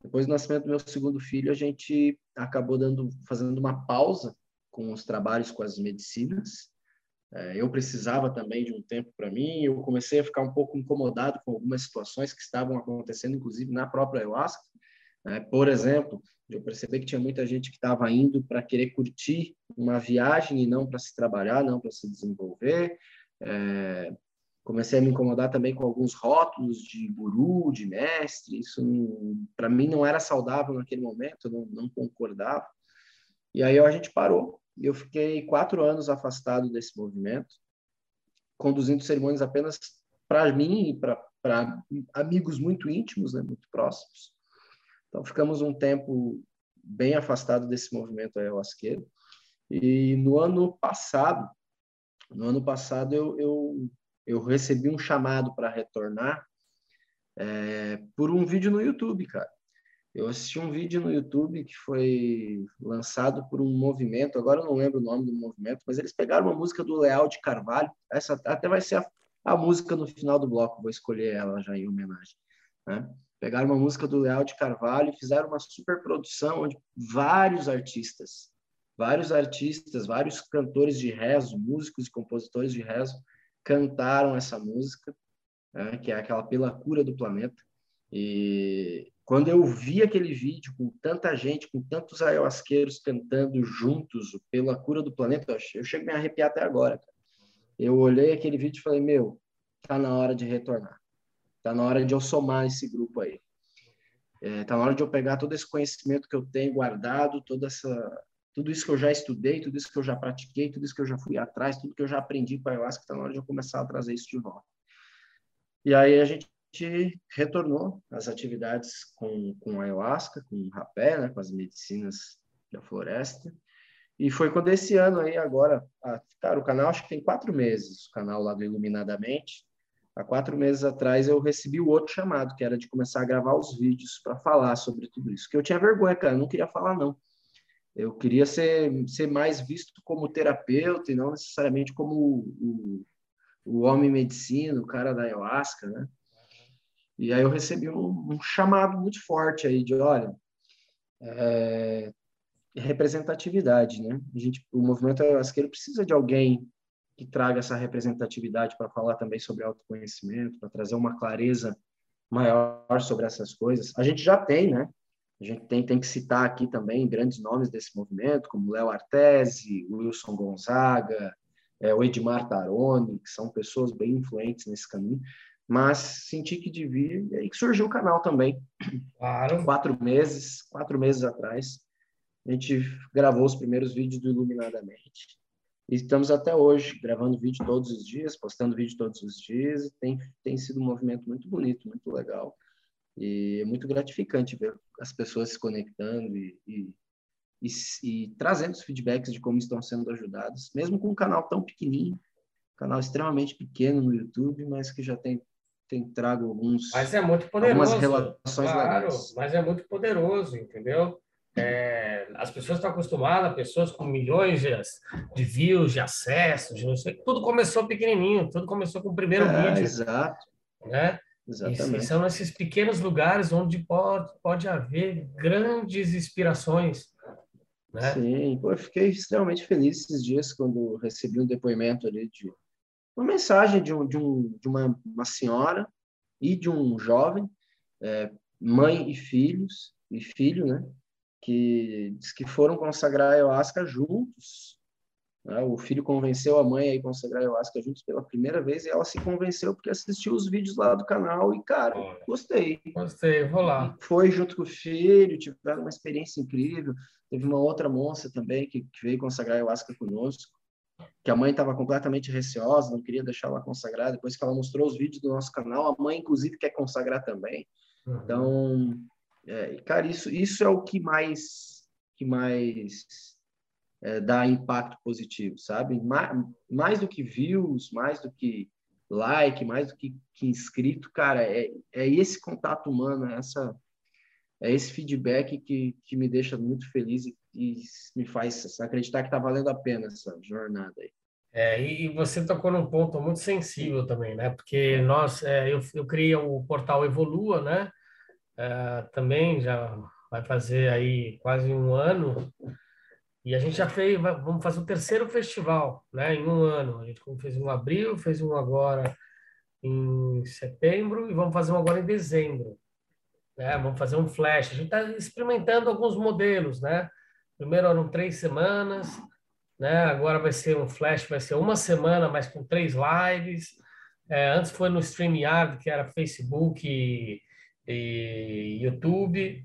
Depois do nascimento do meu segundo filho, a gente acabou dando, fazendo uma pausa com os trabalhos com as medicinas eu precisava também de um tempo para mim. Eu comecei a ficar um pouco incomodado com algumas situações que estavam acontecendo, inclusive na própria ayahuasca. Né? Por exemplo, eu percebi que tinha muita gente que estava indo para querer curtir uma viagem e não para se trabalhar, não para se desenvolver. É, comecei a me incomodar também com alguns rótulos de guru, de mestre. Isso, para mim, não era saudável naquele momento, eu não, não concordava. E aí a gente parou eu fiquei quatro anos afastado desse movimento, conduzindo cerimônias apenas para mim e para amigos muito íntimos, né, muito próximos. Então, ficamos um tempo bem afastado desse movimento ayahuasqueiro. E no ano passado, no ano passado eu, eu, eu recebi um chamado para retornar é, por um vídeo no YouTube, cara. Eu assisti um vídeo no YouTube que foi lançado por um movimento, agora eu não lembro o nome do movimento, mas eles pegaram uma música do Leal de Carvalho, essa até vai ser a, a música no final do bloco, vou escolher ela já em homenagem. Né? Pegaram uma música do Leal de Carvalho e fizeram uma super produção onde vários artistas, vários artistas, vários cantores de rezo, músicos e compositores de rezo cantaram essa música, né? que é aquela Pela Cura do Planeta. E quando eu vi aquele vídeo com tanta gente, com tantos ayahuasqueiros cantando juntos pela cura do planeta, eu chego a me arrepiar até agora. Eu olhei aquele vídeo e falei, meu, tá na hora de retornar. Tá na hora de eu somar esse grupo aí. É, tá na hora de eu pegar todo esse conhecimento que eu tenho guardado, toda essa, tudo isso que eu já estudei, tudo isso que eu já pratiquei, tudo isso que eu já fui atrás, tudo que eu já aprendi com a ayahuasca, tá na hora de eu começar a trazer isso de volta. E aí a gente gente retornou às atividades com, com ayahuasca, com rapé, né, com as medicinas da floresta. E foi quando esse ano aí, agora, a, cara, o canal acho que tem quatro meses, o canal lá do Iluminadamente. Há quatro meses atrás eu recebi o outro chamado, que era de começar a gravar os vídeos para falar sobre tudo isso. Que eu tinha vergonha, cara, eu não queria falar, não. Eu queria ser, ser mais visto como terapeuta e não necessariamente como o, o, homem medicina, o cara da ayahuasca, né? E aí eu recebi um, um chamado muito forte aí de, olha, é, representatividade, né? A gente, o movimento ayahuasqueiro precisa de alguém que traga essa representatividade para falar também sobre autoconhecimento, para trazer uma clareza maior sobre essas coisas. A gente já tem, né? A gente tem, tem que citar aqui também grandes nomes desse movimento, como Léo Artesi, Wilson Gonzaga, é, o Edmar Taroni, que são pessoas bem influentes nesse caminho mas senti que devia, e aí que surgiu o canal também. Claro. Quatro meses, quatro meses atrás, a gente gravou os primeiros vídeos do Iluminadamente. E estamos até hoje gravando vídeo todos os dias, postando vídeo todos os dias. Tem, tem sido um movimento muito bonito, muito legal. E é muito gratificante ver as pessoas se conectando e, e, e, e trazendo os feedbacks de como estão sendo ajudados, mesmo com um canal tão pequenininho, canal extremamente pequeno no YouTube, mas que já tem tem trago alguns mas é muito poderoso algumas relações claro, legais. mas é muito poderoso entendeu é, as pessoas estão acostumadas pessoas com milhões de, views de acessos de não sei, tudo começou pequenininho tudo começou com o primeiro É, vídeo exato, né exatamente. e são esses pequenos lugares onde pode pode haver grandes inspirações né Sim, eu fiquei extremamente feliz esses dias quando recebi um depoimento ali de uma mensagem de, um, de, um, de uma, uma senhora e de um jovem, é, mãe e filhos, e filho, né? Que diz que foram consagrar a ayahuasca juntos. né, O filho convenceu a mãe a ir consagrar a ayahuasca juntos pela primeira vez e ela se convenceu porque assistiu os vídeos lá do canal e, cara, gostei. gostei vou lá Foi junto com o filho, tiveram uma experiência incrível. Teve uma outra moça também que, que veio consagrar a ayahuasca conosco, que a mãe estava completamente receosa, não queria deixar ela consagrar. Depois que ela mostrou os vídeos do nosso canal, a mãe, inclusive, quer consagrar também. Uhum. Então, é, cara, isso, isso é o que mais, que mais é, dá impacto positivo, sabe? Mais, mais do que views, mais do que like, mais do que, que inscrito, cara, é, é esse contato humano, é essa é esse feedback que, que me deixa muito feliz e, e me faz acreditar que está valendo a pena essa jornada aí. É, e você tocou num ponto muito sensível também, né? Porque nós, é, eu, eu criei o portal Evolua, né? É, também já vai fazer aí quase um ano e a gente já fez, vamos fazer o terceiro festival, né? Em um ano. A gente fez um abril, fez um agora em setembro e vamos fazer um agora em dezembro, né? Vamos fazer um flash. A gente está experimentando alguns modelos, né? Primeiro eram três semanas, né? Agora vai ser um flash, vai ser uma semana, mas com três lives. É, antes foi no StreamYard, que era Facebook e, e YouTube.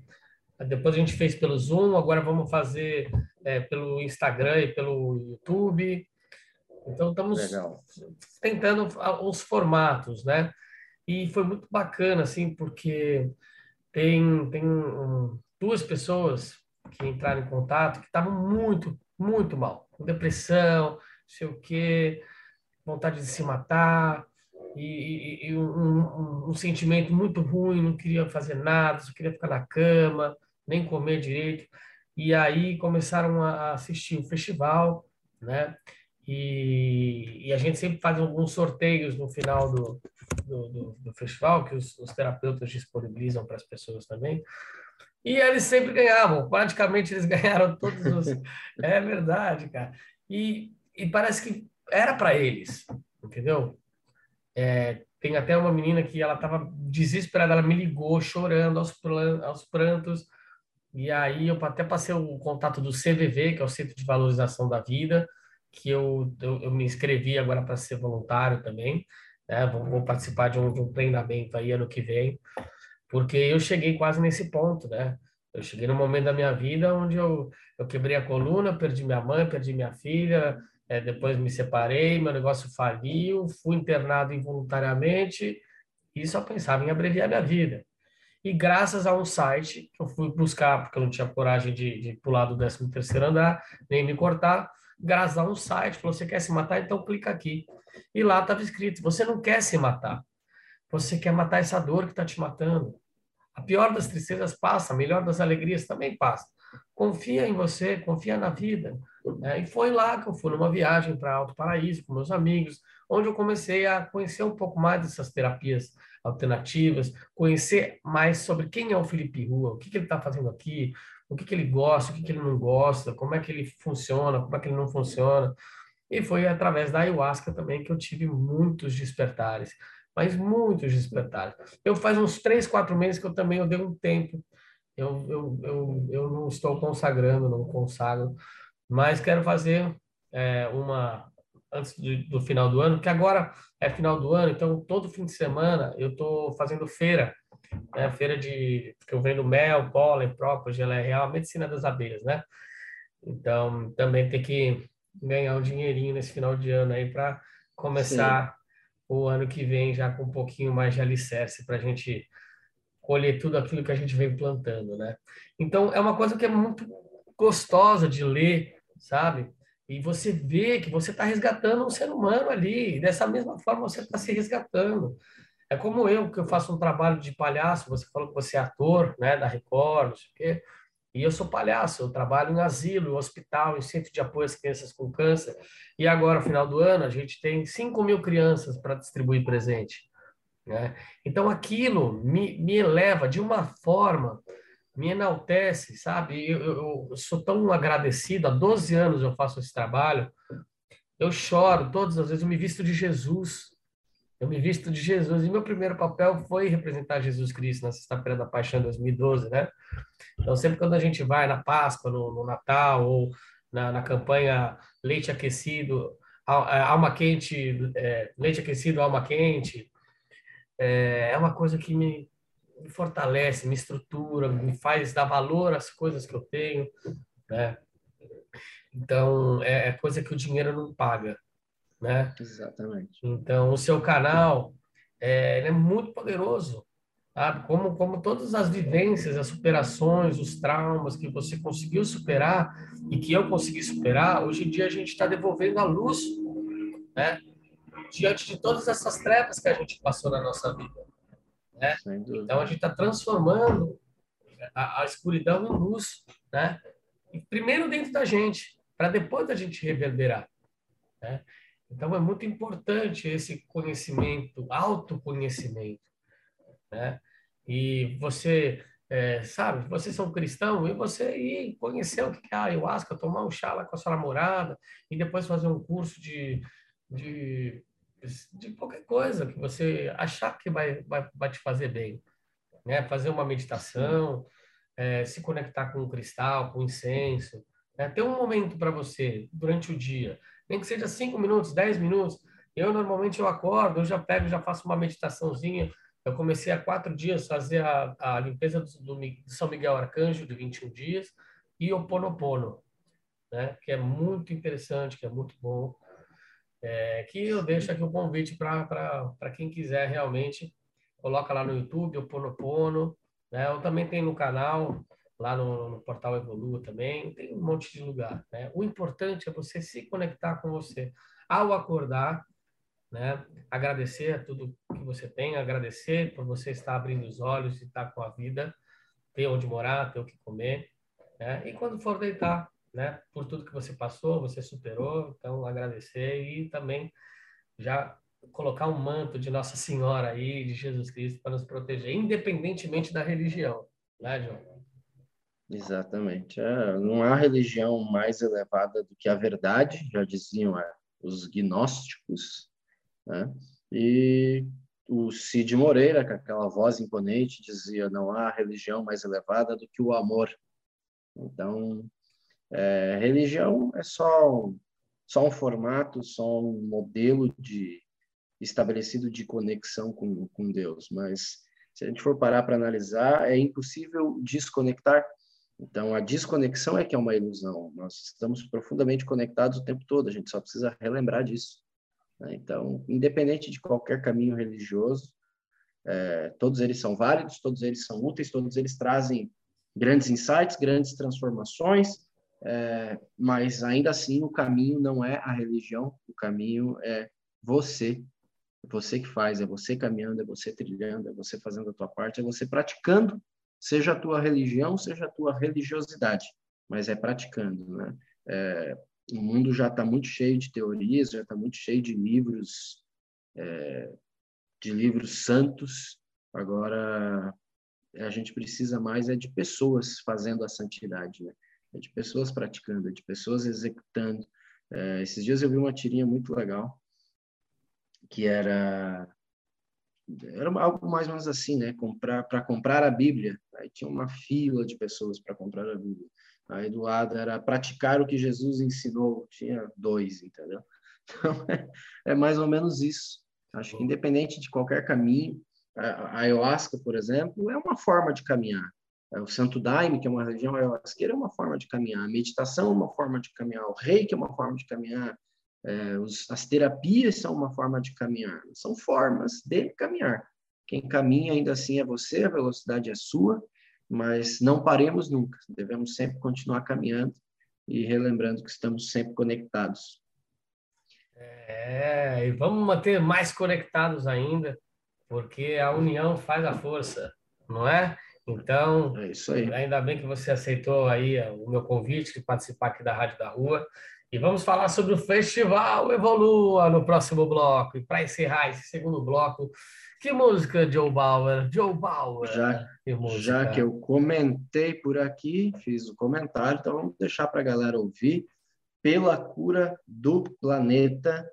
Depois a gente fez pelo Zoom, agora vamos fazer é, pelo Instagram e pelo YouTube. Então estamos Legal. tentando os formatos, né? E foi muito bacana, assim, porque tem, tem um, duas pessoas que entraram em contato que estavam muito, muito mal, depressão, não sei o quê, vontade de se matar, e, e- e um, um- um sentimento muito ruim, não queria fazer nada, só queria ficar na cama, nem comer direito. E aí começaram a assistir o festival, né? E, e a gente sempre faz alguns sorteios no final do, do, do- do festival, que os, os terapeutas disponibilizam para as pessoas também. E eles sempre ganhavam, praticamente eles ganharam todos os. É verdade, cara. E, e parece que era para eles, entendeu? É, tem até uma menina que ela estava desesperada, ela me ligou chorando aos, aos prantos. E aí eu até passei o contato do CVV, que é o Centro de Valorização da Vida, que eu, eu, eu me inscrevi agora para ser voluntário também. Né? Vou, vou participar de um, de um treinamento aí ano que vem, porque eu cheguei quase nesse ponto, né? Eu cheguei no momento da minha vida onde eu, eu quebrei a coluna, perdi minha mãe, perdi minha filha, eh, depois me separei, meu negócio faliu, fui internado involuntariamente e só pensava em abreviar minha vida. E graças a um site que eu fui buscar, porque eu não tinha coragem de, de pular do 13º andar, nem me cortar, graças a um site, falou, você quer se matar? Então clica aqui. E lá estava escrito, você não quer se matar, você quer matar essa dor que está te matando. A pior das tristezas passa, a melhor das alegrias também passa. Confia em você, confia na vida. né? E foi lá que eu fui numa viagem para Alto Paraíso com meus amigos, onde eu comecei a conhecer um pouco mais dessas terapias alternativas, conhecer mais sobre quem é o Felipe Rua, o que, que ele está fazendo aqui, o que, que ele gosta, o que, que ele não gosta, como é que ele funciona, como é que ele não funciona. E foi através da ayahuasca também que eu tive muitos despertares, mas muitos despertares. Eu faz uns três, quatro meses que eu também eu dei um tempo. Eu, eu, eu, eu não estou consagrando, não consagro, mas quero fazer é, uma antes do, do final do ano, que agora é final do ano, então todo fim de semana eu estou fazendo feira, né? Feira de que eu vendo mel, pólen, própolis, geleia real, medicina das abelhas, né? Então também tem que ganhar um dinheirinho nesse final de ano aí para começar. O ano que vem já com um pouquinho mais de alicerce para a gente colher tudo aquilo que a gente vem plantando, né? Então é uma coisa que é muito gostosa de ler, sabe? E você vê que você está resgatando um ser humano ali, dessa mesma forma você está se resgatando. É como eu, que eu faço um trabalho de palhaço, você falou que você é ator, né, da Record, não sei o quê, e eu sou palhaço, eu trabalho em asilo, em hospital, em centro de apoio às crianças com câncer, e agora, final do ano, a gente tem 5 mil crianças para distribuir presente. Né? Então, aquilo me, me eleva de uma forma, me enaltece, sabe? Eu, eu, eu sou tão agradecido, há 12 anos eu faço esse trabalho, eu choro todas as vezes, eu me visto de Jesus, eu me visto de Jesus. E meu primeiro papel foi representar Jesus Cristo na Sexta-feira da Paixão 2012, né? Então, sempre quando a gente vai na Páscoa, no, no Natal, ou na, na, campanha Leite Aquecido, é, Alma Quente, é, Leite Aquecido, Alma Quente, é, é uma coisa que me, me fortalece, me estrutura, me faz dar valor às coisas que eu tenho, né? Então, é, é coisa que o dinheiro não paga né? Exatamente. Então, o seu canal é, é muito poderoso, sabe? Como, como todas as vivências, as superações, os traumas que você conseguiu superar e que eu consegui superar, hoje em dia a gente está devolvendo a luz, né? Diante de todas essas trevas que a gente passou na nossa vida, né? Então, a gente está transformando a, a escuridão em luz, né? Primeiro dentro da gente, para depois da gente reverberar. Né? Então, é muito importante esse conhecimento, autoconhecimento, né? E você, é, sabe, vocês são cristão e você ir conhecer o que é a ayahuasca, tomar um chá lá com a sua namorada e depois fazer um curso de, de, de qualquer coisa que você achar que vai, vai, vai te fazer bem, né? Fazer uma meditação, é, se conectar com o cristal, com o incenso, né? ter um momento para você durante o dia nem que seja cinco minutos, dez minutos. Eu normalmente eu acordo, eu já pego, já faço uma meditaçãozinha. Eu comecei há quatro dias a fazer a, a limpeza do, do, São Miguel Arcanjo de 21 dias e o Ponopono, né? Que é muito interessante, que é muito bom. É, que eu deixo aqui o um convite para quem quiser realmente coloca lá no YouTube o Ponopono, né? Eu também tenho no canal lá no, no, portal Evolua também, tem um monte de lugar. Né? O importante é você se conectar com você. Ao acordar, né? agradecer a tudo que você tem, agradecer por você estar abrindo os olhos e estar com a vida, ter onde morar, ter o que comer. Né? E quando for deitar, né? por tudo que você passou, você superou, então agradecer e também já colocar um manto de Nossa Senhora aí, de Jesus Cristo, para nos proteger, independentemente da religião, né, João? Exatamente. É, não há religião mais elevada do que a verdade, já diziam é, os gnósticos. Né? E o Cid Moreira, com aquela voz imponente, dizia: não há religião mais elevada do que o amor. Então, é, religião é só, só um formato, só um modelo de estabelecido de conexão com, com Deus, mas se a gente for parar para analisar, é impossível desconectar então, a desconexão é que é uma ilusão. Nós estamos profundamente conectados o tempo todo, a gente só precisa relembrar disso. Né? Então, independente de qualquer caminho religioso, é, todos eles são válidos, todos eles são úteis, todos eles trazem grandes insights, grandes transformações, é, mas ainda assim o caminho não é a religião, o caminho é você. É você que faz, é você caminhando, é você trilhando, é você fazendo a tua parte, é você praticando seja a tua religião, seja a tua religiosidade, mas é praticando, né? É, o mundo já está muito cheio de teorias, já está muito cheio de livros, é, de livros santos. Agora a gente precisa mais é de pessoas fazendo a santidade, né? É de pessoas praticando, é de pessoas executando. É, esses dias eu vi uma tirinha muito legal que era era algo mais ou menos assim, né? Comprar para comprar a Bíblia. Aí tinha uma fila de pessoas para comprar a Bíblia. Aí do lado era praticar o que Jesus ensinou. Tinha dois, entendeu? Então é, é mais ou menos isso. Acho que independente de qualquer caminho, a ayahuasca, por exemplo, é uma forma de caminhar. é, o Santo Daime, que é uma religião ayahuasqueira, é uma forma de caminhar. A meditação é uma forma de caminhar. O reiki é uma forma de caminhar. É, os, as terapias são uma forma de caminhar. São formas de caminhar. Quem caminha ainda assim é você, a velocidade é sua, mas não paremos nunca. Devemos sempre continuar caminhando e relembrando que estamos sempre conectados. É, e vamos manter mais conectados ainda, porque a união faz a força, não é? Então, é ainda bem que você aceitou aí o meu convite de participar aqui da Rádio da Rua. E vamos falar sobre o Festival Evolua no próximo bloco. E para encerrar esse segundo bloco, que música, Joe Bauer? Joe Bauer. Já, que, já que eu comentei por aqui, fiz o comentário, então vamos deixar para a galera ouvir. Pela Cura do Planeta.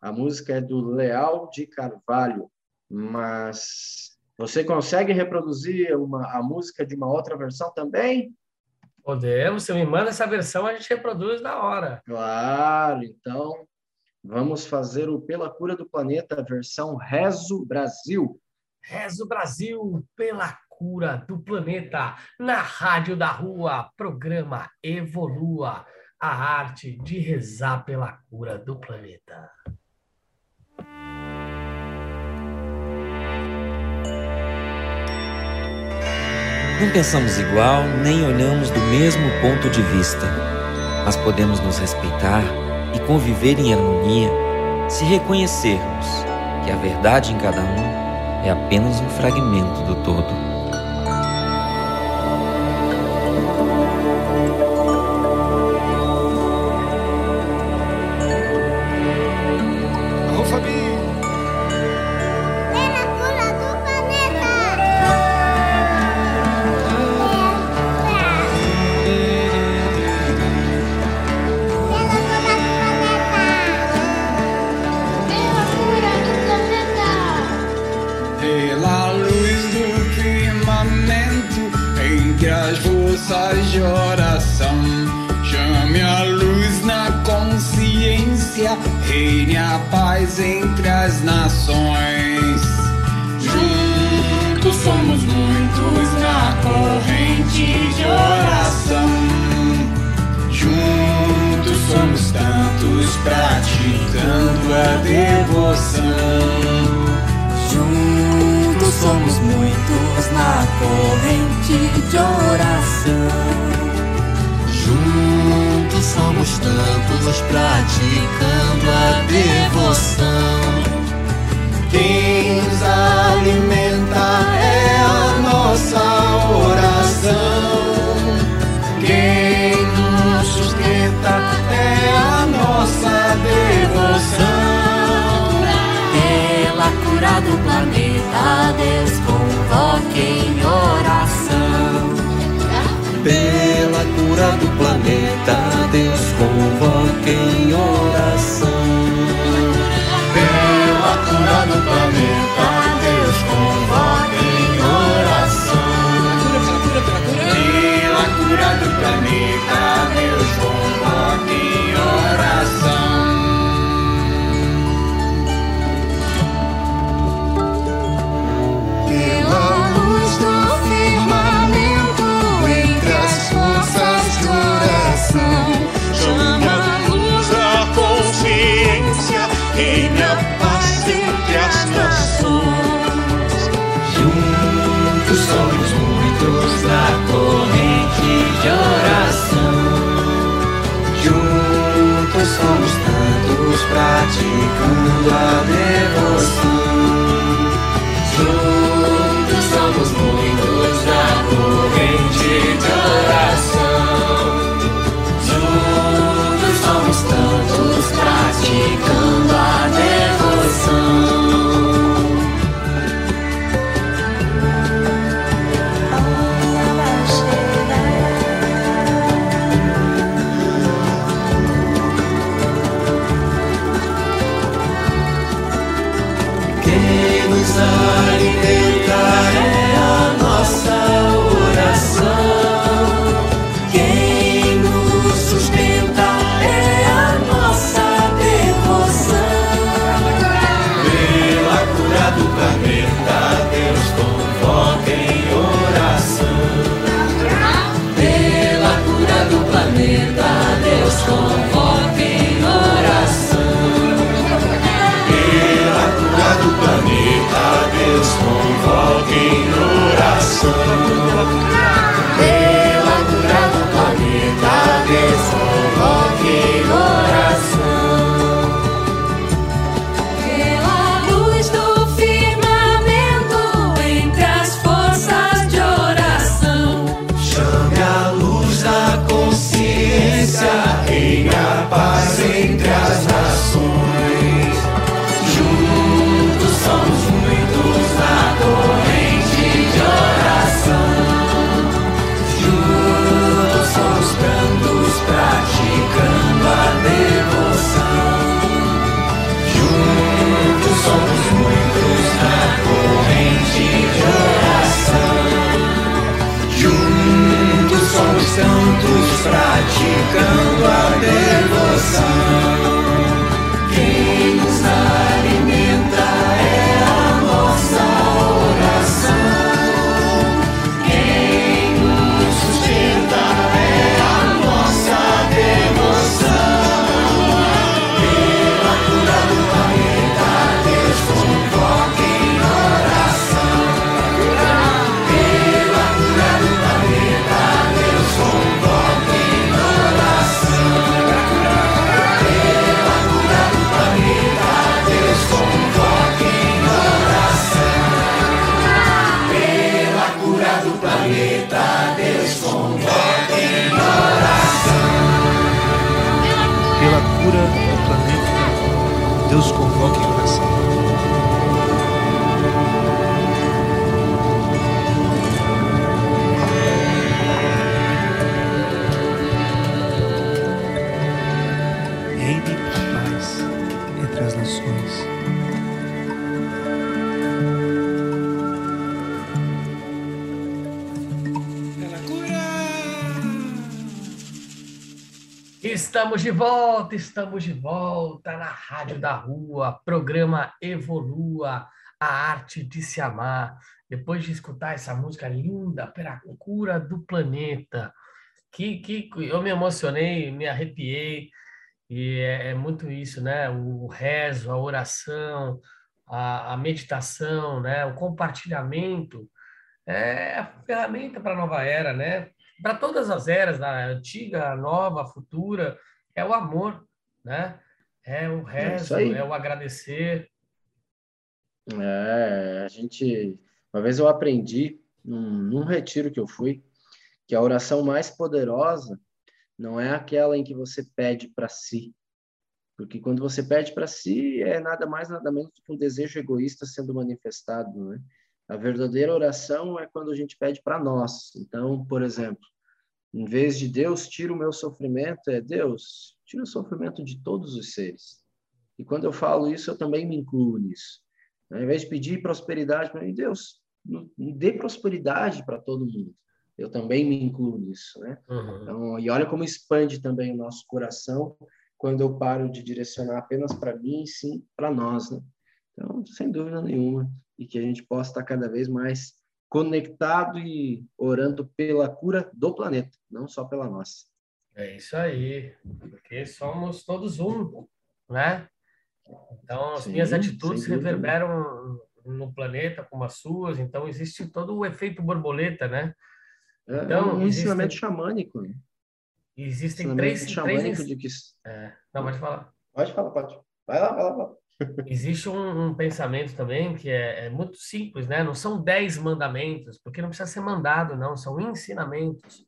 A música é do Leal de Carvalho, mas você consegue reproduzir uma, a música de uma outra versão também? Podemos, você me manda essa versão, a gente reproduz na hora. Claro, então vamos fazer o Pela Cura do Planeta, versão Rezo Brasil. Rezo Brasil, pela cura do planeta, na Rádio da Rua, programa Evolua, a arte de rezar pela cura do planeta. Não pensamos igual, nem olhamos do mesmo ponto de vista, mas podemos nos respeitar e conviver em harmonia se reconhecermos que a verdade em cada um é apenas um fragmento do todo. a Deus convoque em oração. Pela cura do planeta, Deus convoque. praticando a devoção. Juntos somos muitos na corrente de oração. Juntos somos tantos praticando. Volta, estamos de volta na Rádio da Rua, programa Evolua, a arte de se amar. Depois de escutar essa música linda, pela cura do planeta, que, que eu me emocionei, me arrepiei, e é, é muito isso, né? O rezo, a oração, a, a meditação, né? O compartilhamento é a ferramenta para a nova era, né? Para todas as eras, da antiga, nova, futura, é o amor, né? É o rezo, é, é o agradecer. É, a gente. Uma vez eu aprendi num, num retiro que eu fui que a oração mais poderosa não é aquela em que você pede para si, porque quando você pede para si é nada mais nada menos que um desejo egoísta sendo manifestado, né? A verdadeira oração é quando a gente pede para nós. Então, por exemplo, em vez de Deus tira o meu sofrimento, é Deus tira o sofrimento de todos os seres. E quando eu falo isso, eu também me incluo nisso. Ao invés de pedir prosperidade para mim, Deus, dê prosperidade para todo mundo. Eu também me incluo nisso, né? Uhum. Então, e olha como expande também o nosso coração quando eu paro de direcionar apenas para mim e sim para nós, né? Então, sem dúvida nenhuma, e que a gente possa estar cada vez mais conectado e orando pela cura do planeta, não só pela nossa. É isso aí, porque somos todos um, né? Então, as Sim, minhas atitudes reverberam no planeta como as suas, então existe todo o efeito borboleta, né? É, então, um existem, ensinamento xamânico. Né? Existem três... três de que... É, não, pode falar. Pode falar, pode. Vai lá, vai lá. Vai lá. Existe um, um, pensamento também que é, é, muito simples, né? Não são dez mandamentos, porque não precisa ser mandado, não. São ensinamentos.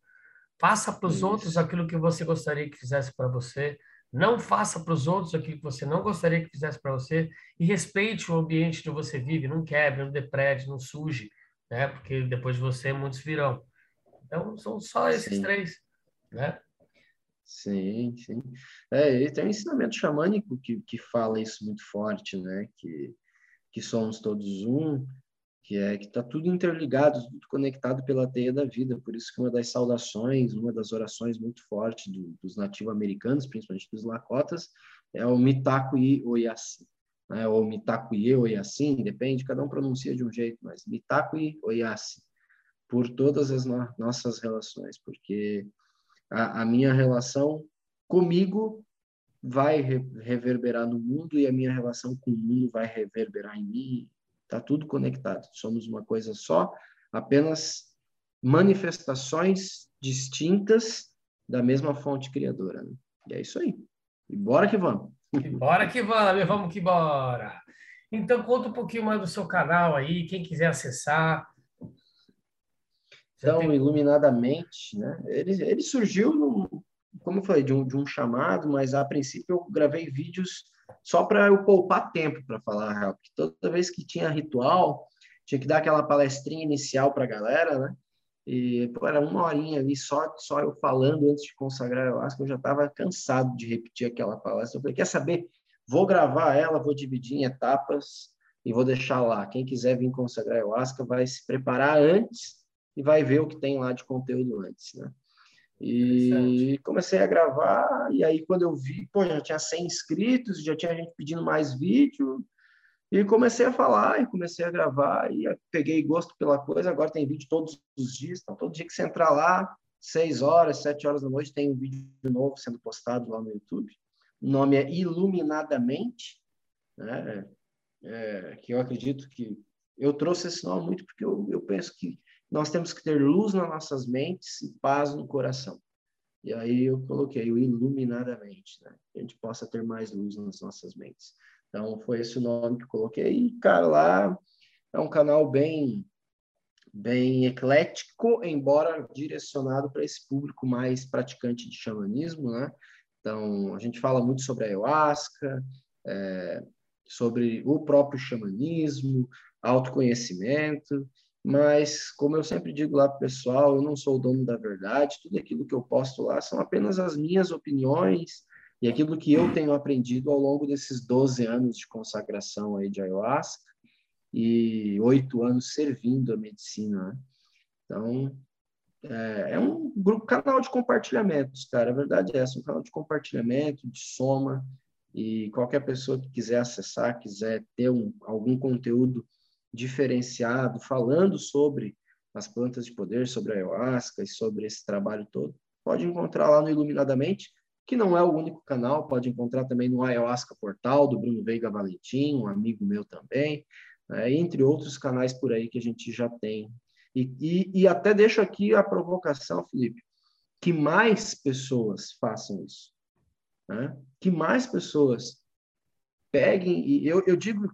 Faça para os outros aquilo que você gostaria que fizesse para você. Não faça para os outros aquilo que você não gostaria que fizesse para você. E respeite o ambiente que você vive. Não quebre, não deprede, não suje, né? Porque depois de você, muitos virão. Então, são só esses Sim. três, né? Sim, sim. É, tem um ensinamento xamânico que, que fala isso muito forte, né? Que, que somos todos um, que é que está tudo interligado, tudo conectado pela teia da vida. Por isso que uma das saudações, uma das orações muito fortes do, dos nativo-americanos, principalmente dos Lakotas, é o Mitakuye Oyassi. Né? Ou Mitakuye Oyassi, depende, cada um pronuncia de um jeito, mas Mitakuye Oyassi, por todas as no nossas relações, porque a, a minha relação comigo vai re reverberar no mundo e a minha relação com o mundo vai reverberar em mim. Está tudo conectado. Somos uma coisa só, apenas manifestações distintas da mesma fonte criadora. Né? E é isso aí. E bora que vamos. E bora que vamos, vamos que bora. Então conta um pouquinho mais do seu canal aí, quem quiser acessar. Então, iluminadamente, né? Ele, ele surgiu, no, como eu falei, de um, de um chamado, mas a princípio eu gravei vídeos só para eu poupar tempo, para falar a real. Porque toda vez que tinha ritual, tinha que dar aquela palestrinha inicial para a galera, né? E pô, era uma horinha ali só, só eu falando antes de consagrar eu acho que eu já estava cansado de repetir aquela palestra. Eu falei, quer saber? Vou gravar ela, vou dividir em etapas e vou deixar lá. Quem quiser vir consagrar ayahuasca vai se preparar antes e vai ver o que tem lá de conteúdo antes, né? E comecei a gravar, e aí quando eu vi, pô, já tinha 100 inscritos, já tinha gente pedindo mais vídeo, e comecei a falar, e comecei a gravar, e peguei gosto pela coisa, agora tem vídeo todos os dias, então todo dia que você entrar lá, 6 horas, 7 horas da noite, tem um vídeo novo sendo postado lá no YouTube. O nome é Iluminadamente, né? É, que eu acredito que eu trouxe esse nome muito porque eu, eu penso que nós temos que ter luz nas nossas mentes e paz no coração. E aí eu coloquei o iluminadamente, né? Que a gente possa ter mais luz nas nossas mentes. Então foi esse o nome que eu coloquei. E, cara, lá é um canal bem bem eclético, embora direcionado para esse público mais praticante de xamanismo, né? Então, a gente fala muito sobre a ayahuasca, é, sobre o próprio xamanismo, autoconhecimento, mas, como eu sempre digo lá para o pessoal, eu não sou o dono da verdade, tudo aquilo que eu posto lá são apenas as minhas opiniões, E aquilo que eu tenho aprendido ao longo desses 12 anos de consagração aí de ayahuasca e oito anos servindo a medicina. Né? Então, é, é, um grupo, canal de compartilhamentos, cara. A verdade é essa, um canal de compartilhamento, de soma, e qualquer pessoa que quiser acessar, quiser ter um, algum conteúdo diferenciado, falando sobre as plantas de poder, sobre a ayahuasca e sobre esse trabalho todo, pode encontrar lá no Iluminadamente, que não é o único canal, pode encontrar também no Ayahuasca Portal, do Bruno Veiga Valentim, um amigo meu também, né, entre outros canais por aí que a gente já tem. E, e, e até deixo aqui a provocação, Felipe, que mais pessoas façam isso. Né? Que mais pessoas peguem, e eu, eu digo,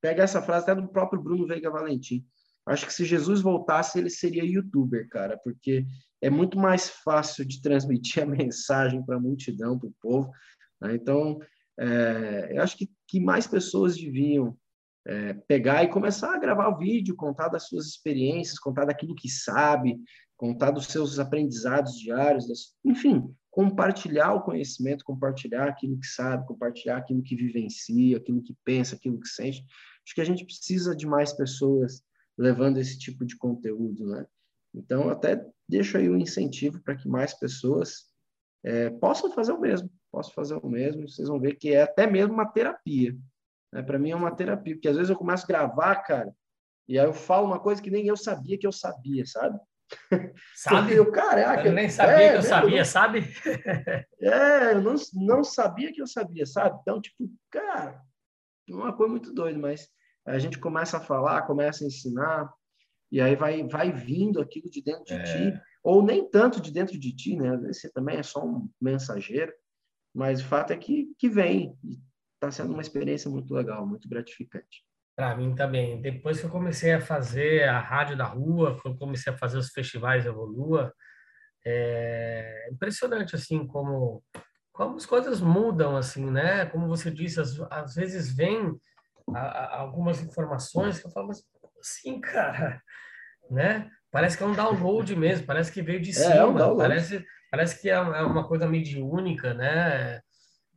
pega essa frase até do próprio Bruno Veiga Valentim, Acho que se Jesus voltasse, ele seria youtuber, cara, porque é muito mais fácil de transmitir a mensagem para a multidão, para o povo. Né? Então, é, eu acho que, que mais pessoas deviam é, pegar e começar a gravar o vídeo, contar das suas experiências, contar daquilo que sabe, contar dos seus aprendizados diários, das, enfim, compartilhar o conhecimento, compartilhar aquilo que sabe, compartilhar aquilo que vivencia, aquilo que pensa, aquilo que sente. Acho que a gente precisa de mais pessoas levando esse tipo de conteúdo, né? Então, até deixo aí um incentivo para que mais pessoas é, possam fazer o mesmo, possam fazer o mesmo, vocês vão ver que é até mesmo uma terapia. Né? Para mim é uma terapia, porque às vezes eu começo a gravar, cara, e aí eu falo uma coisa que nem eu sabia que eu sabia, sabe? Sabe? Eu, caraca, eu nem sabia é, que eu sabia, não, sabe? é, eu não, não sabia que eu sabia, sabe? Então, tipo, cara, uma coisa muito doida, mas a gente começa a falar, começa a ensinar, e aí vai, vai vindo aquilo de dentro de é. ti, ou nem tanto de dentro de ti, né? Você também é só um mensageiro, mas o fato é que, que vem, está sendo uma experiência muito legal, muito gratificante. Para mim também. Depois que eu comecei a fazer a rádio da rua, quando comecei a fazer os festivais Evolua, é impressionante assim como como as coisas mudam assim, né? Como você disse, às, às vezes vem a, a, algumas informações que eu falo, mas assim, cara, né? Parece que é um download mesmo, parece que veio de é, cima, é um parece, parece que é, é uma coisa mediúnica, né?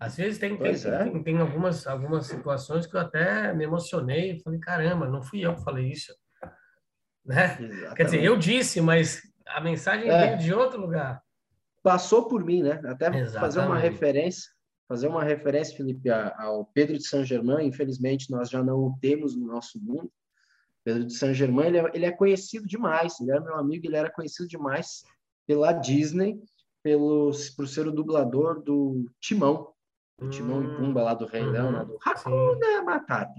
Às vezes tem, tem, é. tem, tem, algumas, algumas situações que eu até me emocionei, falei, caramba, não fui eu que falei isso, né? Quer dizer, eu disse, mas a mensagem é. veio de outro lugar. Passou por mim, né? Até Exatamente. fazer uma referência, fazer uma referência, Felipe, ao Pedro de Saint-Germain, infelizmente nós já não o temos no nosso mundo. Pedro de Saint-Germain, ele, é, ele, é, conhecido demais, ele era meu amigo, ele era conhecido demais pela Disney, pelo, por ser o dublador do Timão, do Timão hum, e Pumba lá do Rei Leão, né? do Hakuna Matata.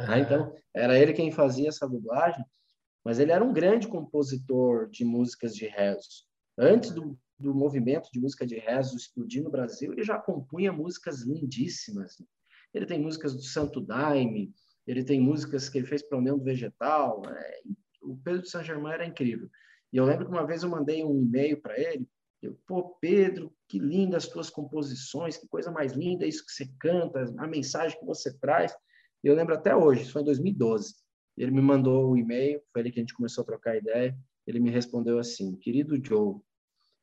Uhum. Então, era ele quem fazia essa dublagem, mas ele era um grande compositor de músicas de rezo. Antes do do movimento de música de rezo explodir no Brasil, ele já compunha músicas lindíssimas. Ele tem músicas do Santo Daime, ele tem músicas que ele fez para União do Vegetal. É, o Pedro de Saint Germain era incrível. E eu lembro que uma vez eu mandei um e-mail para ele, eu, pô, Pedro, que lindas as tuas composições, que coisa mais linda isso que você canta, a mensagem que você traz. Eu lembro até hoje, isso foi em 2012. Ele me mandou o um e-mail, foi ali que a gente começou a trocar ideia. Ele me respondeu assim: Querido Joe,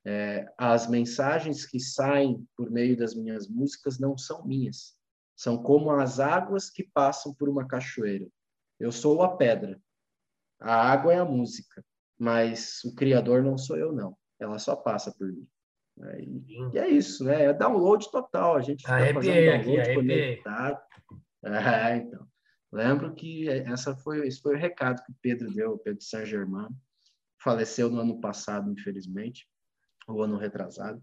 é, as mensagens que saem por meio das minhas músicas não são minhas. São como as águas que passam por uma cachoeira. Eu sou a pedra. A água é a música. Mas o criador não sou eu, não. Ela só passa por mim. E, é isso, né? É download total. A gente está fazendo download aqui, conectado. É, então. Lembro que essa foi, esse foi o recado que o Pedro deu, Pedro Saint-Germain. Faleceu no ano passado, infelizmente o ano retrasado.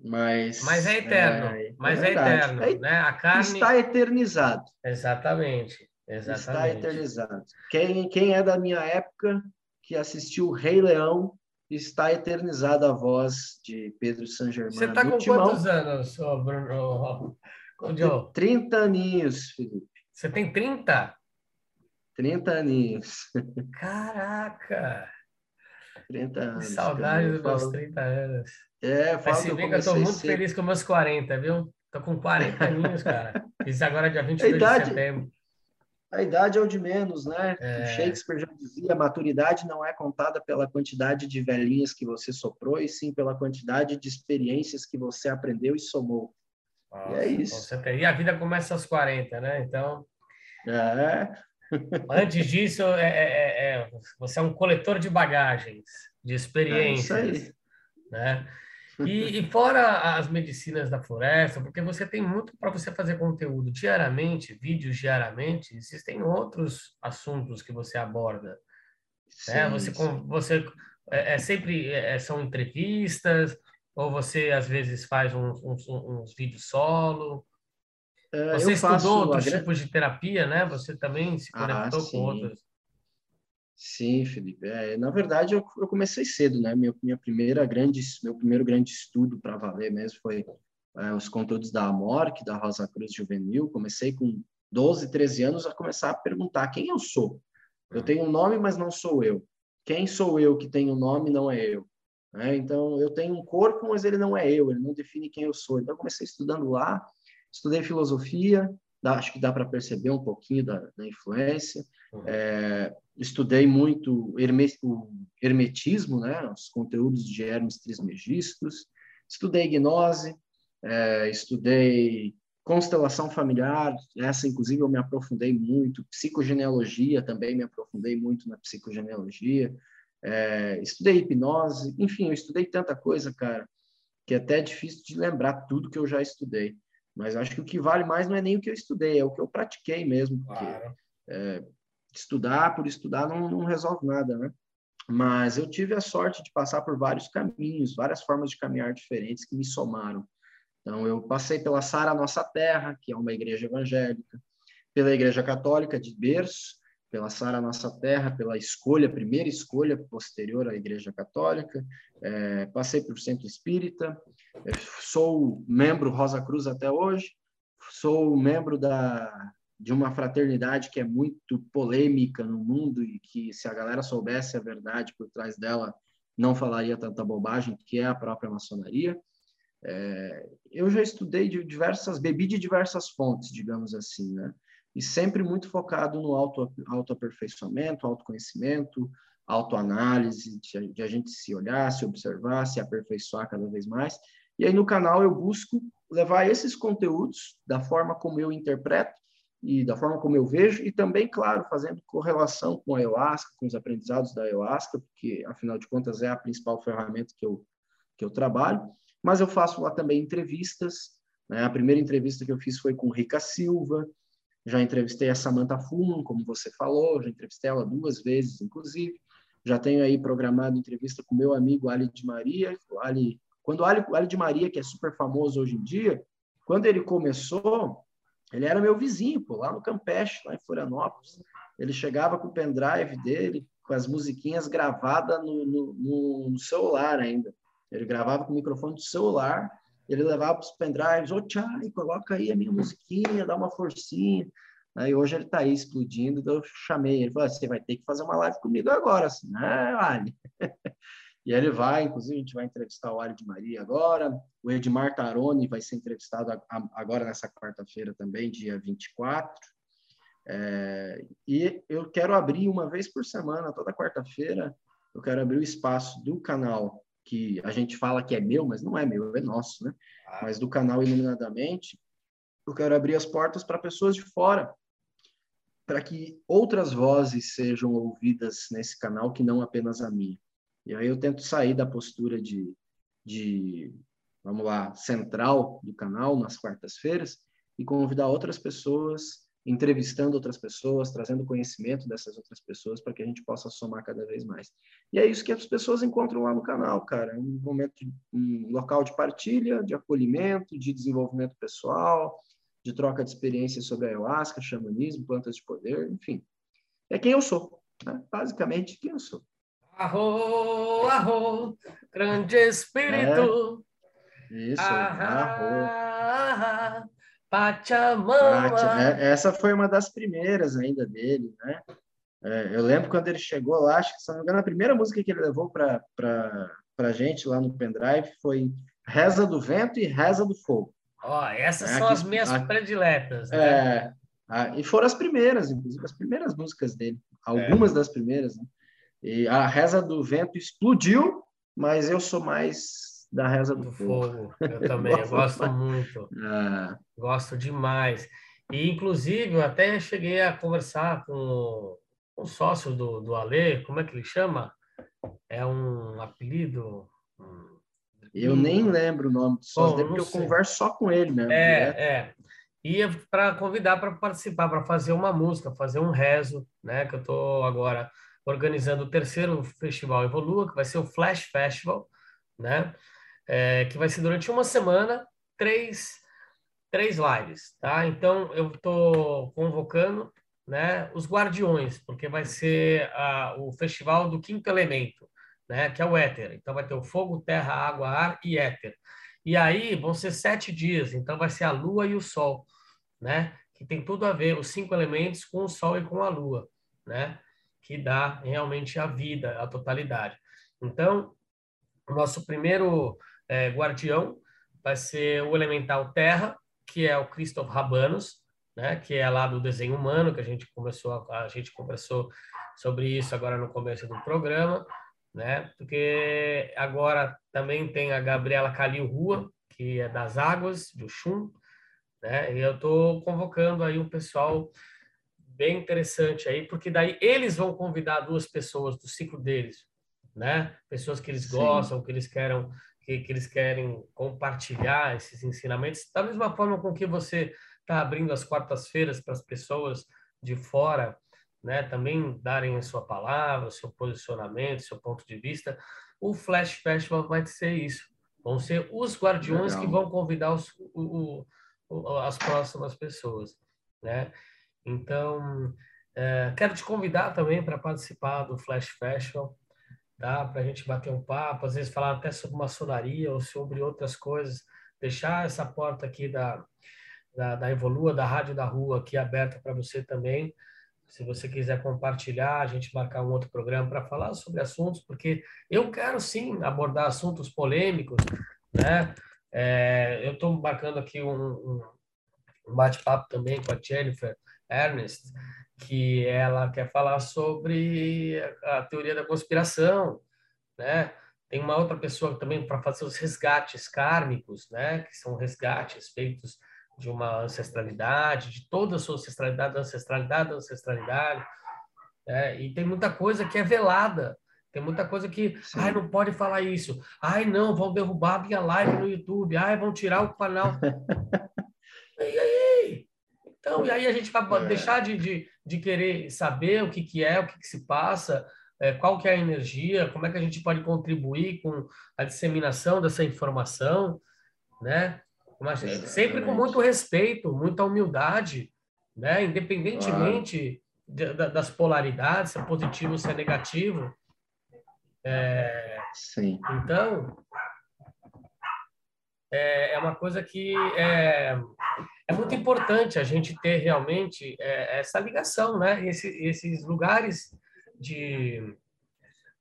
Mas, mas é eterno, é, mas é, é eterno, é, né? A carne está eternizado. Exatamente, exatamente. Está eternizado. Quem, quem é da minha época que assistiu o Rei Leão está eternizada a voz de Pedro San Germain. Você está com Timão. quantos anos, Bruno? Oh, 30 aninhos, Felipe. Você tem 30? 30 aninhos. Caraca! 30 anos. Que saudade dos meus 30 anos. É, falo que eu, que eu tô muito cedo. feliz com meus 40, viu? Tô com 40 aninhos, cara. Fiz agora é dia 22 idade, de setembro. A idade é o de menos, né? É... Shakespeare já dizia, a maturidade não é contada pela quantidade de velhinhas que você soprou, e sim pela quantidade de experiências que você aprendeu e somou. Nossa, e é isso. E a vida começa aos 40, né? Então. É. Antes disso, é, é, é, você é um coletor de bagagens, de experiências. É isso aí. Né? E, e, fora as medicinas da floresta, porque você tem muito para você fazer conteúdo diariamente, vídeos diariamente, existem outros assuntos que você aborda. Né? Sim, né? Você, sim. você é, é sempre é, são entrevistas ou você às vezes faz uns, uns, uns vídeos solo. É, você estudou outros tipos de terapia, né? Você também se ah, conectou ah, com outros. Sim, Felipe. É, na verdade, eu, eu, comecei cedo, né? Meu, minha primeira grande, meu primeiro grande estudo para valer mesmo foi é, os conteúdos da Amorc, da Rosa Cruz Juvenil. Comecei com 12, 13 anos a começar a perguntar quem eu sou. Eu tenho um nome, mas não sou eu. Quem sou eu que tenho um nome não é eu. Né? Então, eu tenho um corpo, mas ele não é eu, ele não define quem eu sou. Então, eu comecei estudando lá, estudei filosofia, dá, acho que dá para perceber um pouquinho da, da influência. Uhum. É, estudei muito o hermetismo, né, os conteúdos de Hermes Trismegistus, estudei gnose, é, estudei constelação familiar, essa inclusive eu me aprofundei muito, psicogenealogia também me aprofundei muito na psicogenealogia, é, estudei hipnose, enfim, eu estudei tanta coisa, cara, que é até difícil de lembrar tudo que eu já estudei. Mas acho que o que vale mais não é nem o que eu estudei, é o que eu pratiquei mesmo, porque claro. é, estudar por estudar não, não resolve nada, né? Mas eu tive a sorte de passar por vários caminhos, várias formas de caminhar diferentes que me somaram. Então, eu passei pela Sara Nossa Terra, que é uma igreja evangélica, pela Igreja Católica de berço, pela Sara Nossa Terra, pela escolha, primeira escolha posterior à Igreja Católica, é, passei por Centro Espírita, é, sou membro Rosa Cruz até hoje, sou membro da de uma fraternidade que é muito polêmica no mundo e que se a galera soubesse a verdade por trás dela não falaria tanta bobagem, que é a própria maçonaria. É, eu já estudei de diversas, bebi de diversas fontes, digamos assim, né? E sempre muito focado no auto, autoaperfeiçoamento, autoconhecimento, autoanálise, de, de a gente se olhar, se observar, se aperfeiçoar cada vez mais. E aí no canal eu busco levar esses conteúdos da forma como eu interpreto e da forma como eu vejo, e também, claro, fazendo correlação com a ayahuasca, com os aprendizados da ayahuasca, porque, afinal de contas, é a principal ferramenta que eu, que eu trabalho. Mas eu faço lá também entrevistas. Né? A primeira entrevista que eu fiz foi com Rica Silva, já entrevistei a Samantha Fuman, como você falou, já entrevistei ela duas vezes, inclusive. Já tenho aí programado entrevista com meu amigo Ali de Maria. Ali, quando o Ali, Ali de Maria, que é super famoso hoje em dia, quando ele começou, ele era meu vizinho, pô, lá no Campeche, lá em Florianópolis. Ele chegava com o pendrive dele, com as musiquinhas gravadas no, no, no, celular ainda. Ele gravava com o microfone do celular, ele levava os pendrives, ô oh, coloca aí a minha musiquinha, dá uma forcinha. Aí hoje ele está aí explodindo, então eu chamei ele, falei, você vai ter que fazer uma live comigo agora, assim, ah, Ali. E ele vai, inclusive, a gente vai entrevistar o Ali de Maria agora. O Edmar Taroni vai ser entrevistado agora nessa quarta-feira também, dia 24. É, e eu quero abrir uma vez por semana, toda quarta-feira, eu quero abrir o espaço do canal que a gente fala que é meu, mas não é meu, é nosso, né? Ah. Mas do canal Iluminadamente, eu quero abrir as portas para pessoas de fora, para que outras vozes sejam ouvidas nesse canal que não apenas a minha. E aí eu tento sair da postura de, de vamos lá, central do canal nas quartas-feiras e convidar outras pessoas, entrevistando outras pessoas, trazendo conhecimento dessas outras pessoas para que a gente possa somar cada vez mais. E é isso que as pessoas encontram lá no canal, cara. É um momento, um local de partilha, de acolhimento, de desenvolvimento pessoal, de troca de experiências sobre ayahuasca, xamanismo, plantas de poder, enfim. É quem eu sou, né? basicamente quem eu sou. Arro, arro, grande espírito. É. Isso, arro. Pachamama. É, essa foi uma das primeiras ainda dele, né? É, eu lembro quando ele chegou lá, acho que, se não me engano, a primeira música que ele levou para a gente lá no pendrive foi Reza do Vento e Reza do Fogo. Ó, oh, essas é, são aqui, as minhas aqui, prediletas. Né? É, e foram as primeiras, inclusive, as primeiras músicas dele. Algumas é. das primeiras, né? E a reza do vento explodiu, mas eu sou mais da Reza do, do Fogo. Fogo. Eu também, eu gosto muito. Ah, Gosto demais. E, inclusive, eu até cheguei a conversar com um sócio do, do Alê, como é que ele chama? É um apelido? Eu nem lembro o nome do sócio Bom, porque eu sei. converso só com ele mesmo. direto. É, é. Ia para convidar para participar, para fazer uma música, fazer um rezo, né? Que eu estou agora organizando o terceiro festival Evolua, que vai ser o Flash Festival, né? É, que vai ser durante uma semana, três, três lives, tá? Então eu estou convocando, né? Os Guardiões, porque vai ser a, o festival do quinto elemento, né? Que é o éter. Então vai ter o fogo, terra, água, ar e éter. E aí vão ser sete dias, então vai ser a Lua e o Sol, né? Que tem tudo a ver, os cinco elementos com o Sol e com a Lua, né? Que dá realmente a vida, a totalidade. Então, o nosso primeiro eh, guardião vai ser o elemental Terra, que é o Christoph Rabanos, né? Que é lá do desenho humano, que a gente começou, a, gente conversou sobre isso agora no começo do programa né? Porque agora também tem a Gabriela Calil Rua, que é das águas, do Chum, né? E eu estou convocando aí um pessoal bem interessante aí, porque daí eles vão convidar duas pessoas do ciclo deles, né? Pessoas que eles Sim. gostam, que eles querem que, que eles querem compartilhar esses ensinamentos, da mesma forma com que você está abrindo as quartas-feiras para as pessoas de fora né, também darem a sua palavra, seu posicionamento, seu ponto de vista. O Flash Festival vai ser isso. Vão ser os guardiões Legal. que vão convidar os, o, o, as próximas pessoas, né? Então, é, quero te convidar também para participar do Flash Festival, tá? Para a gente bater um papo, às vezes falar até sobre maçonaria ou sobre outras coisas, deixar essa porta aqui da, da, da Evolua, da Rádio da Rua, aqui aberta para você também, se você quiser compartilhar, a gente marcar um outro programa para falar sobre assuntos, porque eu quero sim abordar assuntos polêmicos, né? É, eu estou marcando aqui um, um, bate-papo também com a Jennifer Ernest, que ela quer falar sobre a teoria da conspiração, né? Tem uma outra pessoa também para fazer os resgates kármicos, né? Que são resgates feitos de uma ancestralidade, de toda a sua ancestralidade, da ancestralidade, da ancestralidade. É, e tem muita coisa que é velada. Tem muita coisa que, Sim. ai, não pode falar isso. Ai, não, vão derrubar a minha live no YouTube. Ai, vão tirar o canal. e aí? Então, e aí a gente vai É. deixar de, de, de querer saber o que, que é, o que, que se passa, é, qual que é a energia, como é que a gente pode contribuir com a disseminação dessa informação, né? Mas sempre com muito respeito, muita humildade, né? Independentemente de- da- das polaridades, se é positivo, se é negativo. Sim. Então, é, é uma coisa que é, é muito importante a gente ter realmente é, essa ligação, né? Esse, esses lugares de,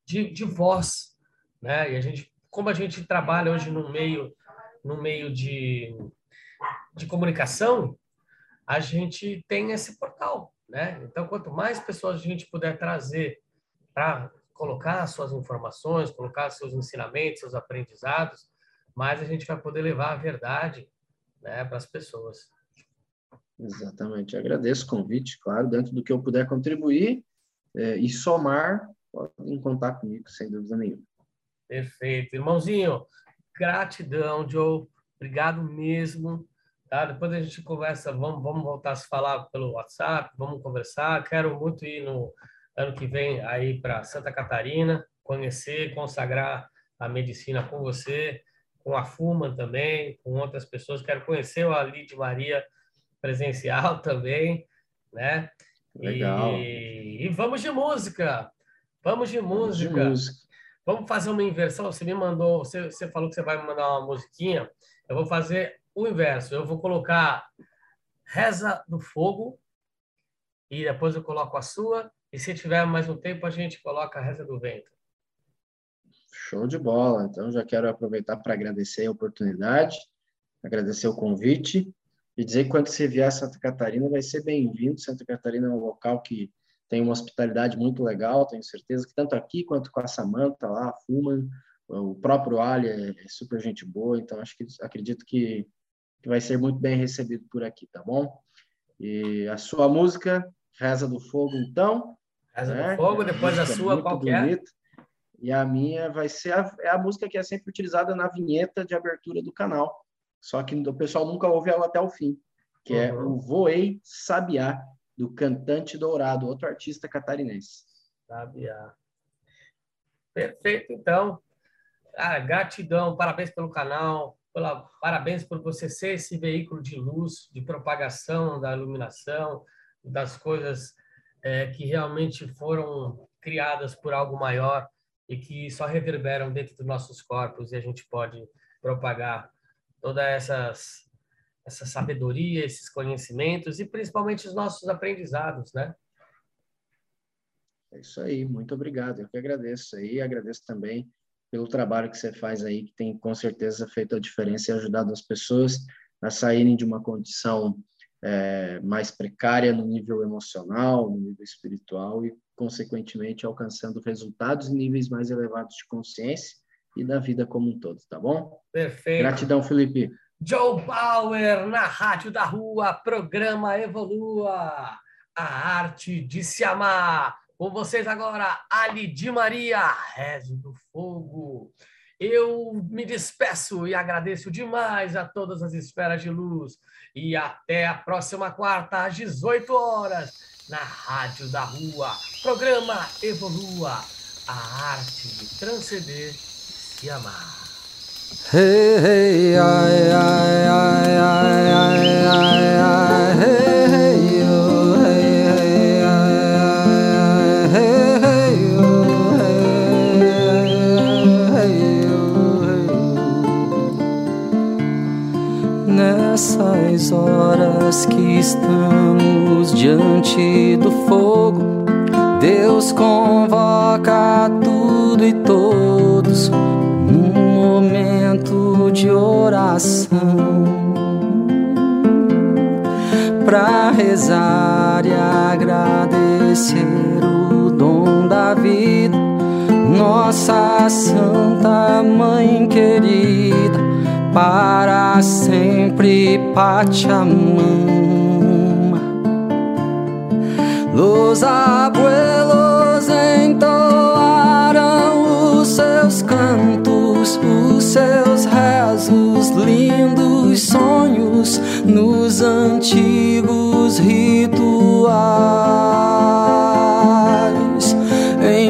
de, de voz, né? E a gente, como a gente trabalha hoje no meio, no meio de, de comunicação, a gente tem esse portal, né? Então, quanto mais pessoas a gente puder trazer para colocar suas informações, colocar seus ensinamentos, seus aprendizados, mais a gente vai poder levar a verdade né, para as pessoas. Exatamente. Agradeço o convite, claro, dentro do que eu puder contribuir eh, e somar, podem contar comigo, sem dúvida nenhuma. Perfeito. Irmãozinho, gratidão, Joe. Obrigado mesmo. Tá? Depois a gente conversa, vamos, vamos voltar a se falar pelo WhatsApp, vamos conversar. Quero muito ir no ano que vem aí para Santa Catarina, conhecer, consagrar a medicina com você, com a Fuman também, com outras pessoas. Quero conhecer a Lide Maria presencial também, né? Legal. E, e vamos de música. Vamos de De música. música. Vamos fazer uma inversão. Você me mandou, você, você falou que você vai me mandar uma musiquinha. Eu vou fazer o inverso. Eu vou colocar Reza do Fogo e depois eu coloco a sua. E se tiver mais um tempo, a gente coloca a Reza do Vento. Show de bola. Então, já quero aproveitar para agradecer a oportunidade, agradecer o convite e dizer que quando você vier a Santa Catarina, vai ser bem-vindo. Santa Catarina é um local que tem uma hospitalidade muito legal, tenho certeza que tanto aqui quanto com a Samanta lá, a Fuman, o próprio Ali é, é super gente boa, então acho que acredito que, que vai ser muito bem recebido por aqui, tá bom? E a sua música, Reza do Fogo, então. Reza né? do Fogo, depois a sua, qual que é? E a minha vai ser a, é a música que é sempre utilizada na vinheta de abertura do canal. Só que o pessoal nunca ouve ela até o fim, que uhum. é o Voei Sabiá, do Cantante Dourado, outro artista catarinense. Sabiá. Perfeito, então. Ah, gratidão, parabéns pelo canal, pela, parabéns por você ser esse veículo de luz, de propagação da iluminação, das coisas é, que realmente foram criadas por algo maior e que só reverberam dentro dos nossos corpos e a gente pode propagar toda essas essa sabedoria, esses conhecimentos e principalmente os nossos aprendizados, né? É isso aí, muito obrigado. Eu que agradeço aí, agradeço também pelo trabalho que você faz aí, que tem com certeza feito a diferença e ajudado as pessoas a saírem de uma condição é, mais precária no nível emocional, no nível espiritual e, consequentemente, alcançando resultados em níveis mais elevados de consciência e da vida como um todo, tá bom? Perfeito. Gratidão, Felipe. Joe Bauer na Rádio da Rua, programa Evolua, a arte de se amar. Com vocês agora, Ali de Maria, Rezo do Fogo. Eu me despeço e agradeço demais a todas as esferas de luz. E até a próxima quarta, às 18 horas, na Rádio da Rua. Programa Evolua, a arte de transcender e. Hey. Nessas horas que estamos diante do fogo, Deus convoca tudo e todos de oração para rezar e agradecer o dom da vida, nossa Santa Mãe querida, para sempre Pachamama. Los abuelos entoaram os seus cantos os seus rezos, lindos sonhos nos antigos rituais.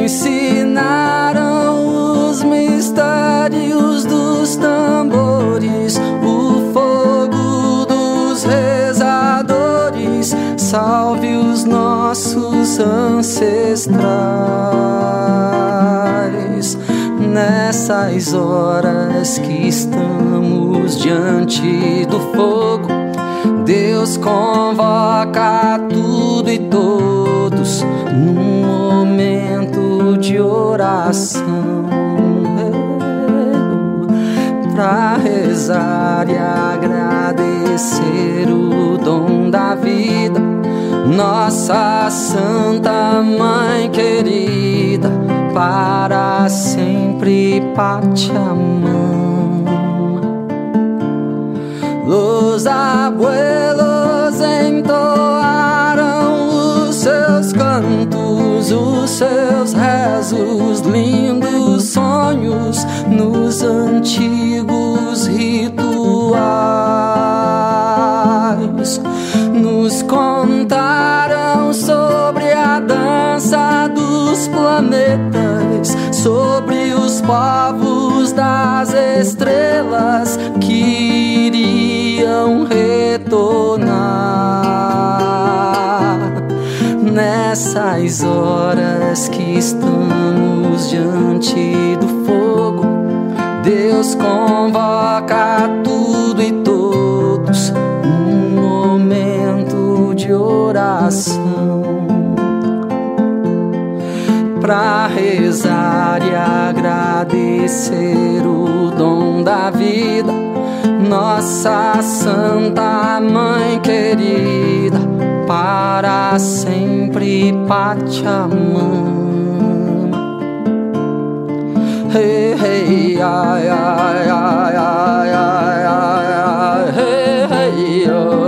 Ensinaram os mistérios dos tambores, o fogo dos rezadores. Salve os nossos ancestrais nessas horas que estamos diante do fogo. Deus convoca tudo e todos num momento de oração para rezar e agradecer o dom da vida. Nossa Santa Mãe querida sempre Pachamama. Los abuelos entoaram os seus cantos, os seus rezos, lindos sonhos nos antigos rituais. Nos contaram sobre a dança dos planetas sobre os povos das estrelas que iriam retornar nessas horas que estamos diante do fogo. Deus convoca tudo e todos num momento de oração para rezar e agradecer o dom da vida. Nossa Santa Mãe querida, para sempre Pachamama. hey, hey, ay, ay, ay, ay, ay, ay, hey, hey, yo,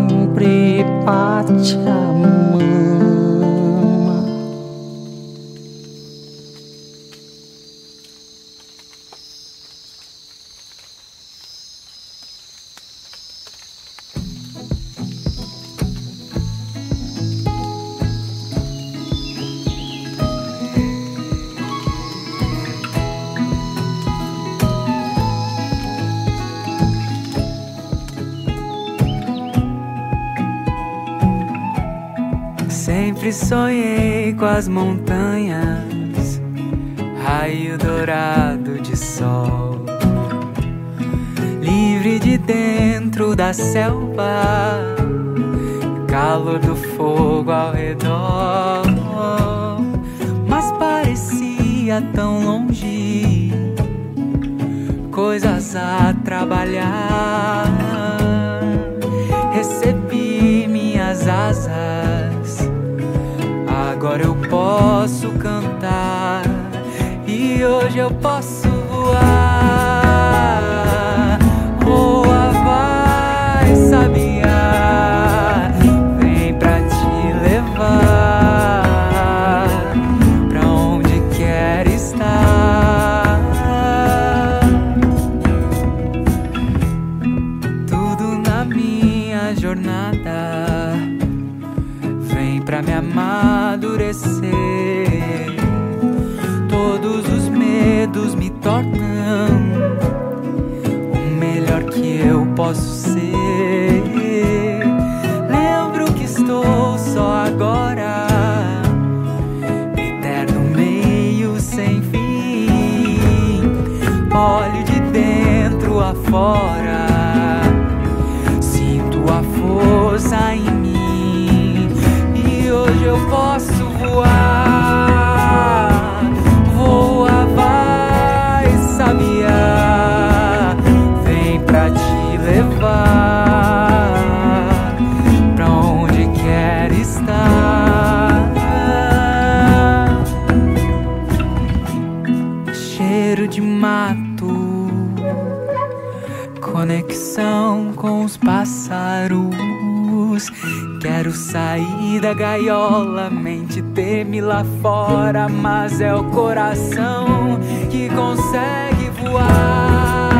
Pachamama. Sonhei com as montanhas, raio dourado de sol, livre de dentro da selva, calor do fogo ao redor. Mas parecia tão longe, coisas a trabalhar. Recebi minhas asas Agora eu posso cantar e hoje eu posso voar. Voa, vai, sabia, posso ser. Lembro que estou só agora, eterno meio sem fim. Olho de dentro a fora, Sair da gaiola, mente teme lá fora, mas é o coração que consegue voar.